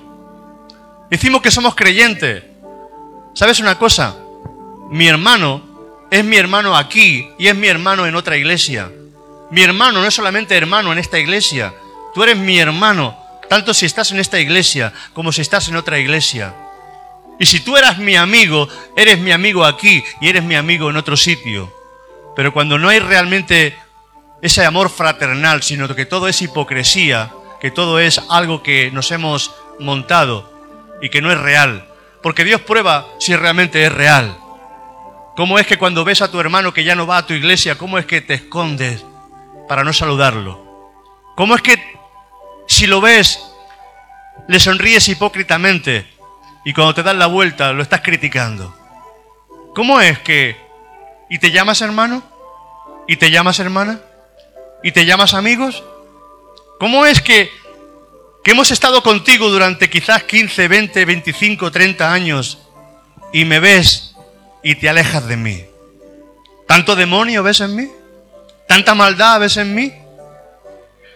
decimos que somos creyentes. ¿Sabes una cosa? Mi hermano es mi hermano aquí y es mi hermano en otra iglesia. Mi hermano no es solamente hermano en esta iglesia. Tú eres mi hermano, tanto si estás en esta iglesia como si estás en otra iglesia. Y si tú eras mi amigo, eres mi amigo aquí y eres mi amigo en otro sitio. Pero cuando no hay realmente ese amor fraternal, sino que todo es hipocresía, que todo es algo que nos hemos montado y que no es real. Porque Dios prueba si realmente es real. ¿Cómo es que cuando ves a tu hermano que ya no va a tu iglesia, cómo es que te escondes para no saludarlo? ¿Cómo es que si lo ves, le sonríes hipócritamente y cuando te das la vuelta lo estás criticando? ¿Cómo es que... ¿Y te llamas hermano? ¿Y te llamas hermana? ¿Y te llamas amigos? ¿Cómo es que, que hemos estado contigo durante quizás 15, 20, 25, 30 años y me ves y te alejas de mí? ¿Tanto demonio ves en mí? ¿Tanta maldad ves en mí?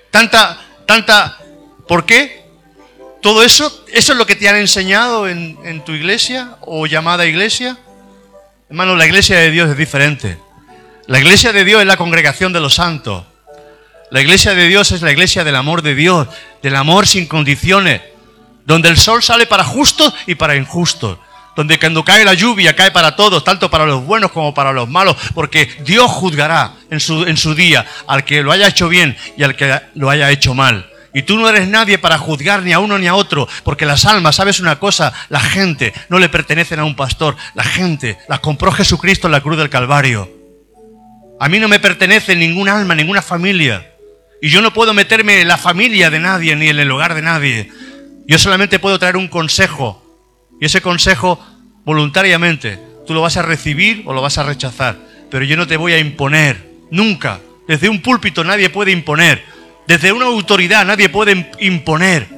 ¿Tanta, tanta... ¿Por qué? ¿Todo eso? ¿Eso es lo que te han enseñado en, tu iglesia o llamada iglesia? Hermano, la iglesia de Dios es diferente. La iglesia de Dios es la congregación de los santos. La iglesia de Dios es la iglesia del amor de Dios, del amor sin condiciones, donde el sol sale para justos y para injustos, donde cuando cae la lluvia cae para todos, tanto para los buenos como para los malos, porque Dios juzgará en su, en su día al que lo haya hecho bien y al que lo haya hecho mal. Y tú no eres nadie para juzgar ni a uno ni a otro, porque las almas, ¿sabes una cosa? La gente no le pertenecen a un pastor, la gente las compró Jesucristo en la cruz del Calvario. A mí no me pertenece ningún alma, ninguna familia. Y yo no puedo meterme en la familia de nadie ni en el hogar de nadie. Yo solamente puedo traer un consejo. Y ese consejo, voluntariamente, tú lo vas a recibir o lo vas a rechazar. Pero yo no te voy a imponer. Nunca. Desde un púlpito nadie puede imponer. Desde una autoridad nadie puede imponer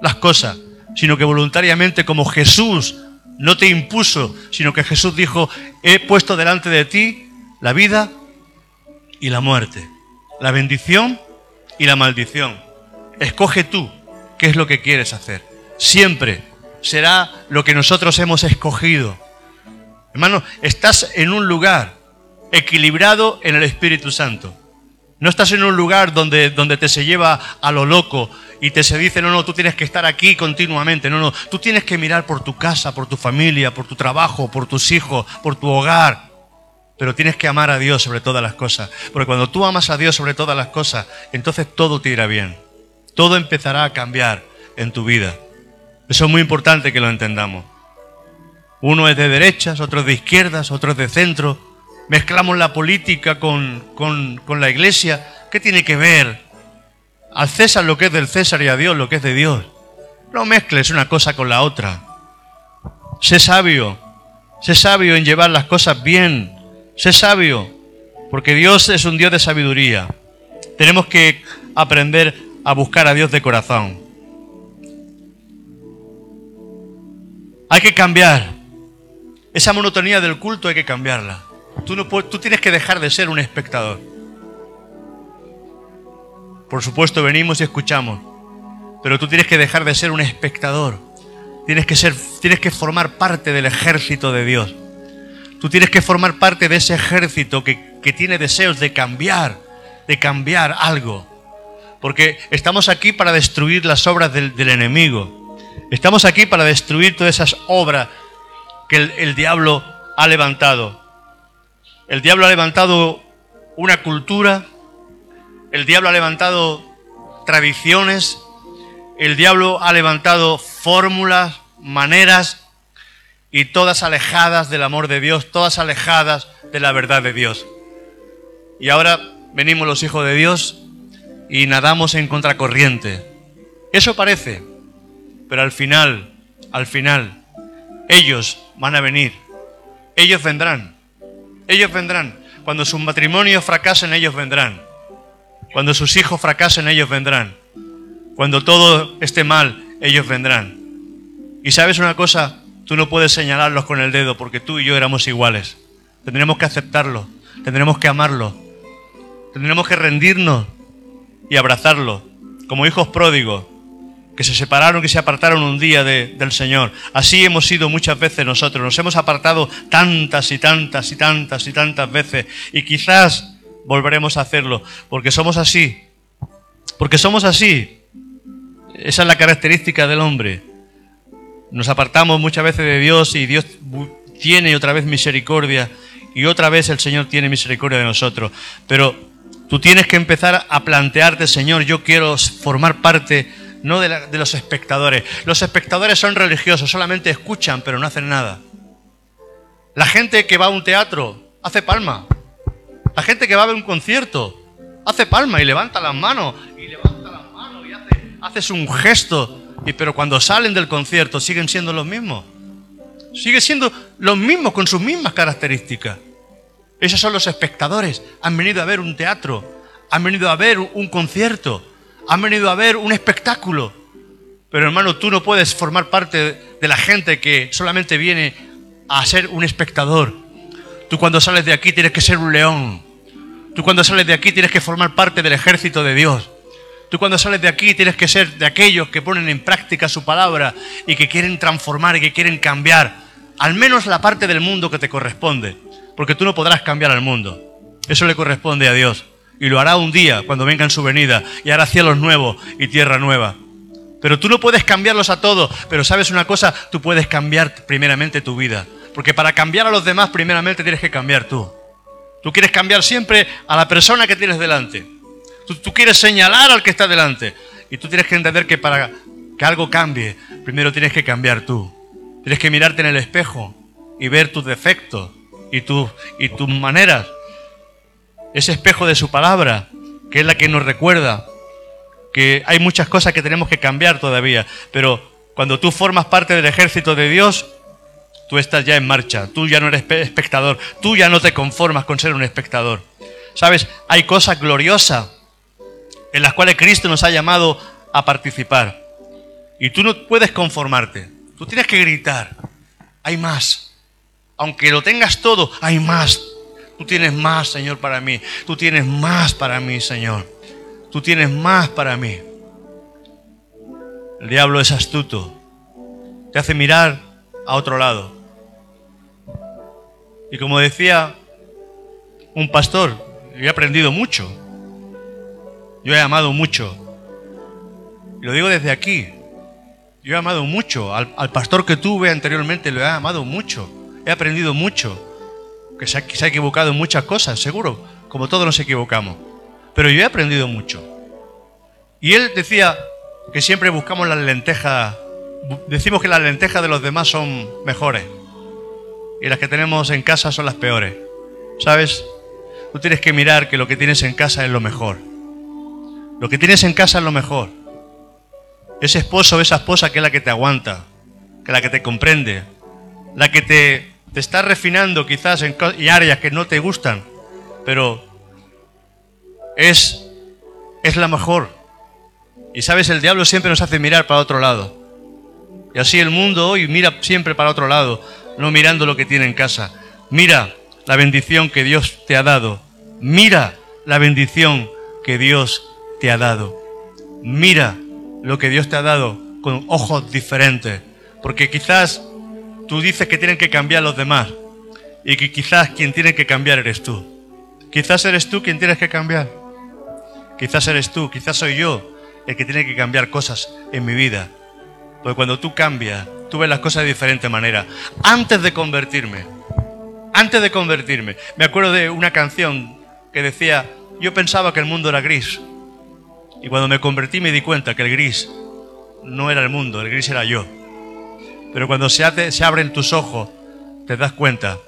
las cosas. Sino que voluntariamente, como Jesús no te impuso, sino que Jesús dijo, he puesto delante de ti la vida y la muerte la bendición y la maldición. Escoge tú qué es lo que quieres hacer. Siempre será lo que nosotros hemos escogido. Hermano, estás en un lugar equilibrado en el Espíritu Santo. No estás en un lugar donde, donde te se lleva a lo loco y te se dice, no, no, tú tienes que estar aquí continuamente. No, no, tú tienes que mirar por tu casa, por tu familia, por tu trabajo, por tus hijos, por tu hogar. Pero tienes que amar a Dios sobre todas las cosas. Porque cuando tú amas a Dios sobre todas las cosas, entonces todo te irá bien. Todo empezará a cambiar en tu vida. Eso es muy importante que lo entendamos. Uno es de derechas, otro es de izquierdas, otro es de centro. Mezclamos la política con, con, con la iglesia. ¿Qué tiene que ver? Al César lo que es del César y a Dios lo que es de Dios. No mezcles una cosa con la otra. Sé sabio. Sé sabio en llevar las cosas bien Sé sabio, porque Dios es un Dios de sabiduría. Tenemos que aprender a buscar a Dios de corazón. Hay que cambiar. Esa monotonía del culto hay que cambiarla. Tú, no tú tienes que dejar de ser un espectador. Por supuesto, venimos y escuchamos. Pero tú tienes que dejar de ser un espectador. Tienes que, ser, tienes que formar parte del ejército de Dios. Tú tienes que formar parte de ese ejército que, tiene deseos de cambiar, de cambiar algo. Porque estamos aquí para destruir las obras del, enemigo. Estamos aquí para destruir todas esas obras que el, diablo ha levantado. El diablo ha levantado una cultura, el diablo ha levantado tradiciones, el diablo ha levantado fórmulas, maneras y todas alejadas del amor de Dios, todas alejadas de la verdad de Dios. Y ahora venimos los hijos de Dios y nadamos en contracorriente. Eso parece, pero al final, al final, ellos van a venir. Ellos vendrán. Ellos vendrán. Cuando sus matrimonios fracasen, ellos vendrán. Cuando sus hijos fracasen, ellos vendrán. Cuando todo esté mal, ellos vendrán. Y sabes una cosa, Tú no puedes señalarlos con el dedo porque tú y yo éramos iguales. Tendremos que aceptarlo, tendremos que amarlo, tendremos que rendirnos y abrazarlo como hijos pródigos. Que se separaron, que se apartaron un día del Señor. Así hemos sido muchas veces nosotros. Nos hemos apartado tantas y tantas y tantas y tantas veces. Y quizás volveremos a hacerlo, porque somos así. Porque somos así. Esa es la característica del hombre. Nos apartamos muchas veces de Dios y Dios tiene otra vez misericordia y otra vez el Señor tiene misericordia de nosotros. Pero tú tienes que empezar a plantearte, Señor, yo quiero formar parte no de, de, los espectadores. Los espectadores son religiosos, solamente escuchan, pero no hacen nada. La gente que va a un teatro hace palma. La gente que va a ver un concierto hace palma y levanta las manos y levanta las manos y hace, haces un gesto. Y pero cuando salen del concierto siguen siendo los mismos. Sigue siendo los mismos con sus mismas características. Esos son los espectadores. Han venido a ver un teatro, han venido a ver un concierto, han venido a ver un espectáculo. Pero hermano, tú no puedes formar parte de la gente que solamente viene a ser un espectador. Tú cuando sales de aquí tienes que ser un león. Tú cuando sales de aquí tienes que formar parte del ejército de Dios. Tú cuando sales de aquí tienes que ser de aquellos que ponen en práctica su palabra y que quieren transformar y que quieren cambiar al menos la parte del mundo que te corresponde. Porque tú no podrás cambiar al mundo. Eso le corresponde a Dios. Y lo hará un día cuando venga en su venida y hará cielos nuevos y tierra nueva. Pero tú no puedes cambiarlos a todos. Pero sabes una cosa, tú puedes cambiar primeramente tu vida. Porque para cambiar a los demás primeramente tienes que cambiar tú. Tú quieres cambiar siempre a la persona que tienes delante. Tú, quieres señalar al que está delante. Y tú tienes que entender que para que algo cambie, primero tienes que cambiar tú. Tienes que mirarte en el espejo y ver tus defectos y, y tus maneras ese espejo de su palabra, que es la que nos recuerda que hay muchas cosas que tenemos que cambiar todavía, pero cuando tú formas parte del ejército de Dios, tú estás ya en marcha, tú ya no eres espectador, tú ya no te conformas con ser un espectador. Sabes, hay cosas gloriosas en las cuales Cristo nos ha llamado a participar. Y tú no puedes conformarte, tú tienes que gritar, hay más. Aunque lo tengas todo, hay más. Tú tienes más, Señor, para mí. Tú tienes más para mí, Señor. Tú tienes más para mí. El diablo es astuto. Te hace mirar a otro lado. Y como decía un pastor, yo he aprendido mucho. Yo he amado mucho. Y lo digo desde aquí. Yo he amado mucho. Al, al pastor que tuve anteriormente lo he amado mucho. He aprendido mucho que se ha, equivocado en muchas cosas, seguro, como todos nos equivocamos. Pero yo he aprendido mucho. Y él decía que siempre buscamos las lentejas, decimos que las lentejas de los demás son mejores y las que tenemos en casa son las peores. ¿Sabes? Tú tienes que mirar que lo que tienes en casa es lo mejor. Lo que tienes en casa es lo mejor. Ese esposo o esa esposa que es la que te aguanta, que es la que te comprende, la que te te estás refinando quizás en áreas que no te gustan, pero es, es la mejor. Y sabes, el diablo siempre nos hace mirar para otro lado. Y así el mundo hoy mira siempre para otro lado, no mirando lo que tiene en casa. Mira la bendición que Dios te ha dado. Mira la bendición que Dios te ha dado. Mira lo que Dios te ha dado con ojos diferentes. Porque quizás Tú dices que tienen que cambiar los demás y que quizás quien tiene que cambiar eres tú. Quizás eres tú quien tienes que cambiar. Quizás eres tú, quizás soy yo el que tiene que cambiar cosas en mi vida. Porque cuando tú cambias, tú ves las cosas de diferente manera. Antes de convertirme, antes de convertirme, me acuerdo de una canción que decía, yo pensaba que el mundo era gris. Y cuando me convertí me di cuenta que el gris no era el mundo, el gris era yo. Pero cuando se, abren tus ojos, te das cuenta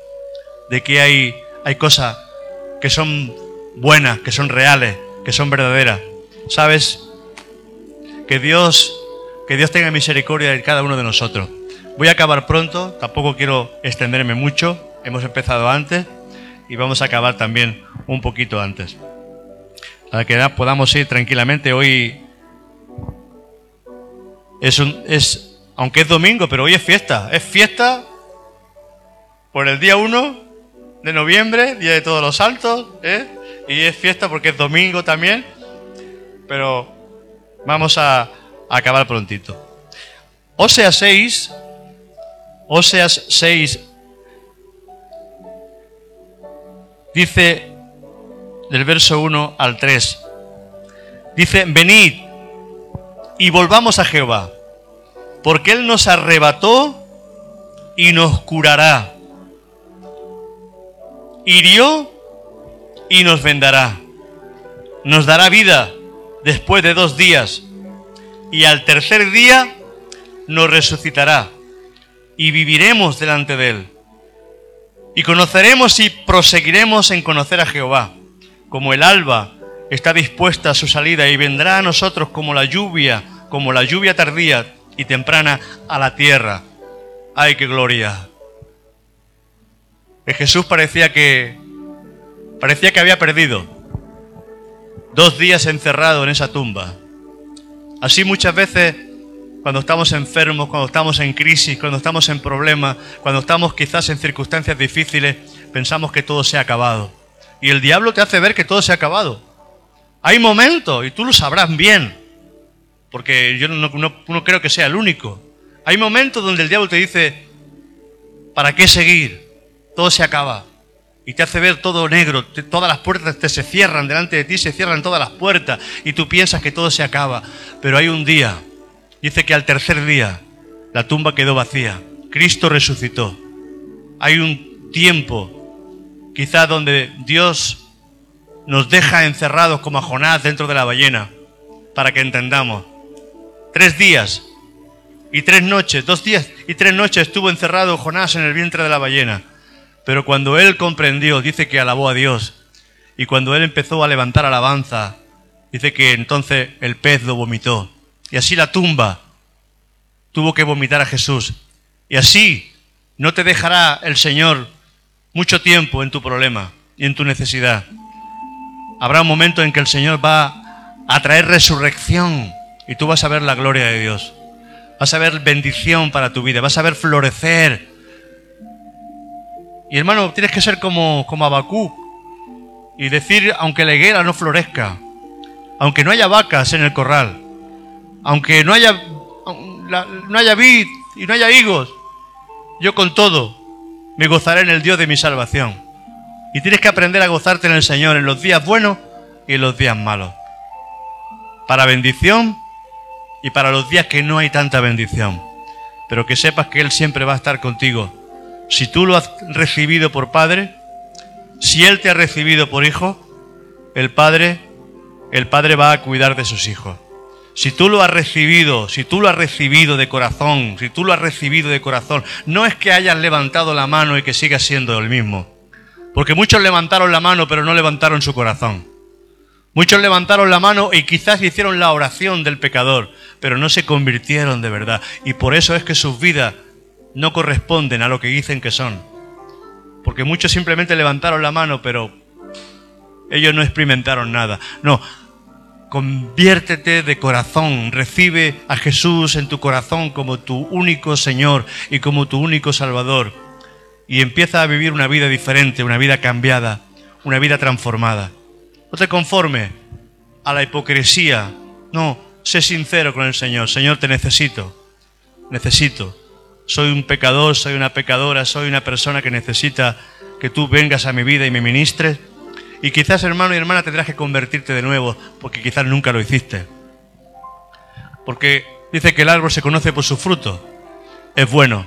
de que hay, hay cosas que son buenas, que son reales, que son verdaderas. ¿Sabes? Que Dios, que Dios tenga misericordia de cada uno de nosotros. Voy a acabar pronto, tampoco quiero extenderme mucho. Hemos empezado antes y vamos a acabar también un poquito antes. Para que podamos ir tranquilamente. Hoy es, un, es aunque es domingo, pero hoy es fiesta. Es fiesta por el día 1 de noviembre, Día de Todos los Santos, ¿eh? y es fiesta porque es domingo también. Pero vamos a, acabar prontito. Oseas 6, Oseas 6, dice del verso 1 al 3, dice, venid y volvamos a Jehová, porque Él nos arrebató y nos curará. Hirió y nos vendará. Nos dará vida después de dos días. Y al tercer día nos resucitará. Y viviremos delante de Él. Y conoceremos y proseguiremos en conocer a Jehová. Como el alba está dispuesta a su salida y vendrá a nosotros como la lluvia, como la lluvia tardía y temprana a la tierra. ¡Ay, qué gloria! Que Jesús parecía que parecía que había perdido dos días encerrado en esa tumba. Así muchas veces cuando estamos enfermos, cuando estamos en crisis, cuando estamos en problemas, cuando estamos quizás en circunstancias difíciles, pensamos que todo se ha acabado. Y el diablo te hace ver que todo se ha acabado. Hay momentos, y tú lo sabrás bien, porque yo no, creo que sea el único. Hay momentos donde el diablo te dice, ¿para qué seguir? Todo se acaba. Y te hace ver todo negro, todas las puertas te se cierran delante de ti, se cierran todas las puertas y tú piensas que todo se acaba. Pero hay un día, dice que al tercer día la tumba quedó vacía, Cristo resucitó. Hay un tiempo, quizá donde Dios nos deja encerrados como a Jonás dentro de la ballena, para que entendamos Tres días y tres noches, dos días y tres noches estuvo encerrado Jonás en el vientre de la ballena. Pero cuando él comprendió, dice que alabó a Dios. Y cuando él empezó a levantar alabanza, dice que entonces el pez lo vomitó. Y así la tumba tuvo que vomitar a Jesús. Y así no te dejará el Señor mucho tiempo en tu problema y en tu necesidad. Habrá un momento en que el Señor va a traer resurrección y tú vas a ver la gloria de Dios. Vas a ver bendición para tu vida, vas a ver florecer. Y hermano, tienes que ser como, como Abacú y decir, aunque la higuera no florezca, aunque no haya vacas en el corral, aunque no haya, no haya vid y no haya higos, yo con todo me gozaré en el Dios de mi salvación. Y tienes que aprender a gozarte en el Señor en los días buenos y en los días malos. Para bendición y para los días que no hay tanta bendición. Pero que sepas que Él siempre va a estar contigo. Si tú lo has recibido por Padre, si Él te ha recibido por Hijo, el Padre, el Padre va a cuidar de sus hijos. Si tú lo has recibido, si tú lo has recibido de corazón, si tú lo has recibido de corazón, no es que hayas levantado la mano y que sigas siendo el mismo. Porque muchos levantaron la mano pero no levantaron su corazón. Muchos levantaron la mano y quizás hicieron la oración del pecador, pero no se convirtieron de verdad. Y por eso es que sus vidas no corresponden a lo que dicen que son. Porque muchos simplemente levantaron la mano, pero ellos no experimentaron nada. No, conviértete de corazón, recibe a Jesús en tu corazón como tu único Señor y como tu único Salvador. Y empieza a vivir una vida diferente, una vida cambiada, una vida transformada. No te conformes a la hipocresía. No, sé sincero con el Señor. Señor, te necesito. Necesito. Soy un pecador, soy una pecadora, soy una persona que necesita que tú vengas a mi vida y me ministres. Y quizás, hermano y hermana, tendrás que convertirte de nuevo, porque quizás nunca lo hiciste. Porque dice que el árbol se conoce por su fruto. Es bueno.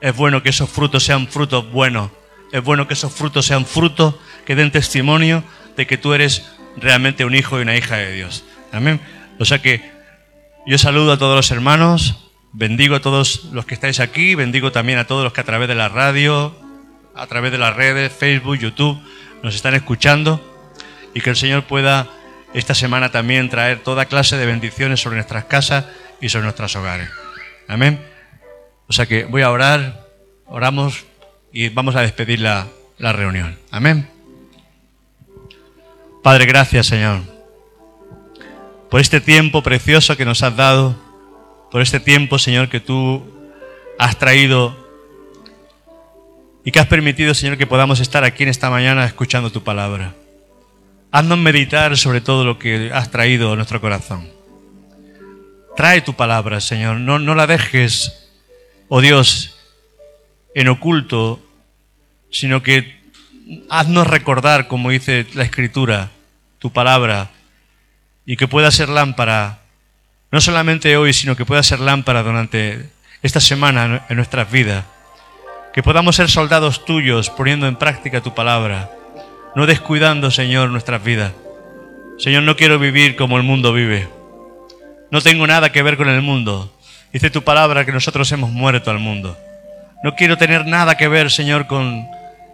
Es bueno que esos frutos sean frutos buenos. Es bueno que esos frutos sean frutos que den testimonio de que tú eres realmente un hijo y una hija de Dios. Amén. O sea que yo saludo a todos los hermanos, bendigo a todos los que estáis aquí, bendigo también a todos los que a través de la radio, a través de las redes, Facebook, YouTube, nos están escuchando y que el Señor pueda esta semana también traer toda clase de bendiciones sobre nuestras casas y sobre nuestros hogares. Amén. O sea que voy a orar, oramos y vamos a despedir la, la reunión. Amén. Padre, gracias Señor, por este tiempo precioso que nos has dado, por este tiempo, Señor, que tú has traído y que has permitido, Señor, que podamos estar aquí en esta mañana escuchando tu palabra. Haznos meditar sobre todo lo que has traído a nuestro corazón. trae tu palabra, Señor. No, no la dejes, oh Dios, en oculto, sino que haznos recordar, como dice la Escritura, tu palabra, y que pueda ser lámpara, no solamente hoy, sino que pueda ser lámpara durante esta semana en nuestras vidas. Que podamos ser soldados tuyos poniendo en práctica tu palabra, no descuidando, Señor, nuestras vidas. Señor, no quiero vivir como el mundo vive. No tengo nada que ver con el mundo. Dice tu palabra que nosotros hemos muerto al mundo. No quiero tener nada que ver, Señor, con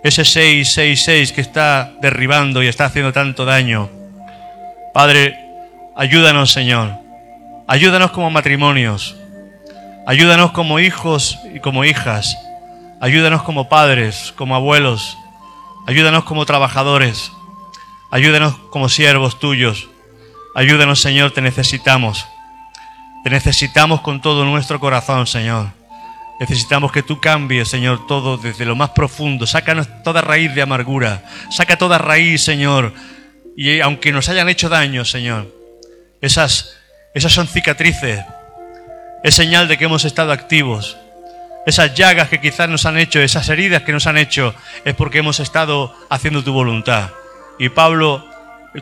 ese 666 que está derribando y está haciendo tanto daño. Padre, ayúdanos, Señor. Ayúdanos como matrimonios. Ayúdanos como hijos y como hijas. Ayúdanos como padres, como abuelos. Ayúdanos como trabajadores. Ayúdanos como siervos tuyos. Ayúdanos, Señor, te necesitamos. Te necesitamos con todo nuestro corazón, Señor. Necesitamos que tú cambies, Señor, todo desde lo más profundo. Sácanos toda raíz de amargura. Saca toda raíz, Señor. Y aunque nos hayan hecho daño, Señor, esas, esas son cicatrices. Es señal de que hemos estado activos. Esas llagas que quizás nos han hecho, esas heridas que nos han hecho, es porque hemos estado haciendo tu voluntad. Y Pablo,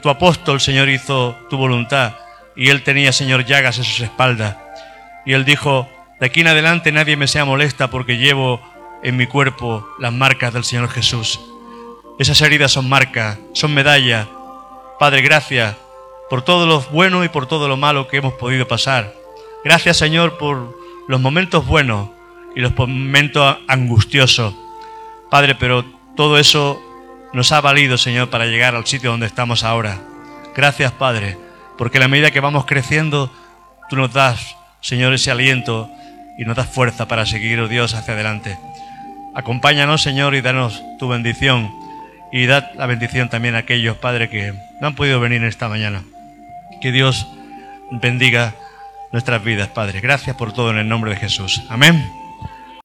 tu apóstol, Señor, hizo tu voluntad. Y él tenía, Señor, llagas en sus espaldas. Y él dijo, de aquí en adelante nadie me sea molesta porque llevo en mi cuerpo las marcas del Señor Jesús. Esas heridas son marcas, son medallas. Padre, gracias por todo lo bueno y por todo lo malo que hemos podido pasar. Gracias, Señor, por los momentos buenos y los momentos angustiosos. Padre, pero todo eso nos ha valido, Señor, para llegar al sitio donde estamos ahora. Gracias, Padre, porque a la medida que vamos creciendo, tú nos das, Señor, ese aliento y nos das fuerza para seguir, oh Dios, hacia adelante. Acompáñanos, Señor, y danos tu bendición. Y dad la bendición también a aquellos, Padre, que no han podido venir esta mañana. Que Dios bendiga nuestras vidas, Padre. Gracias por todo en el nombre de Jesús. Amén.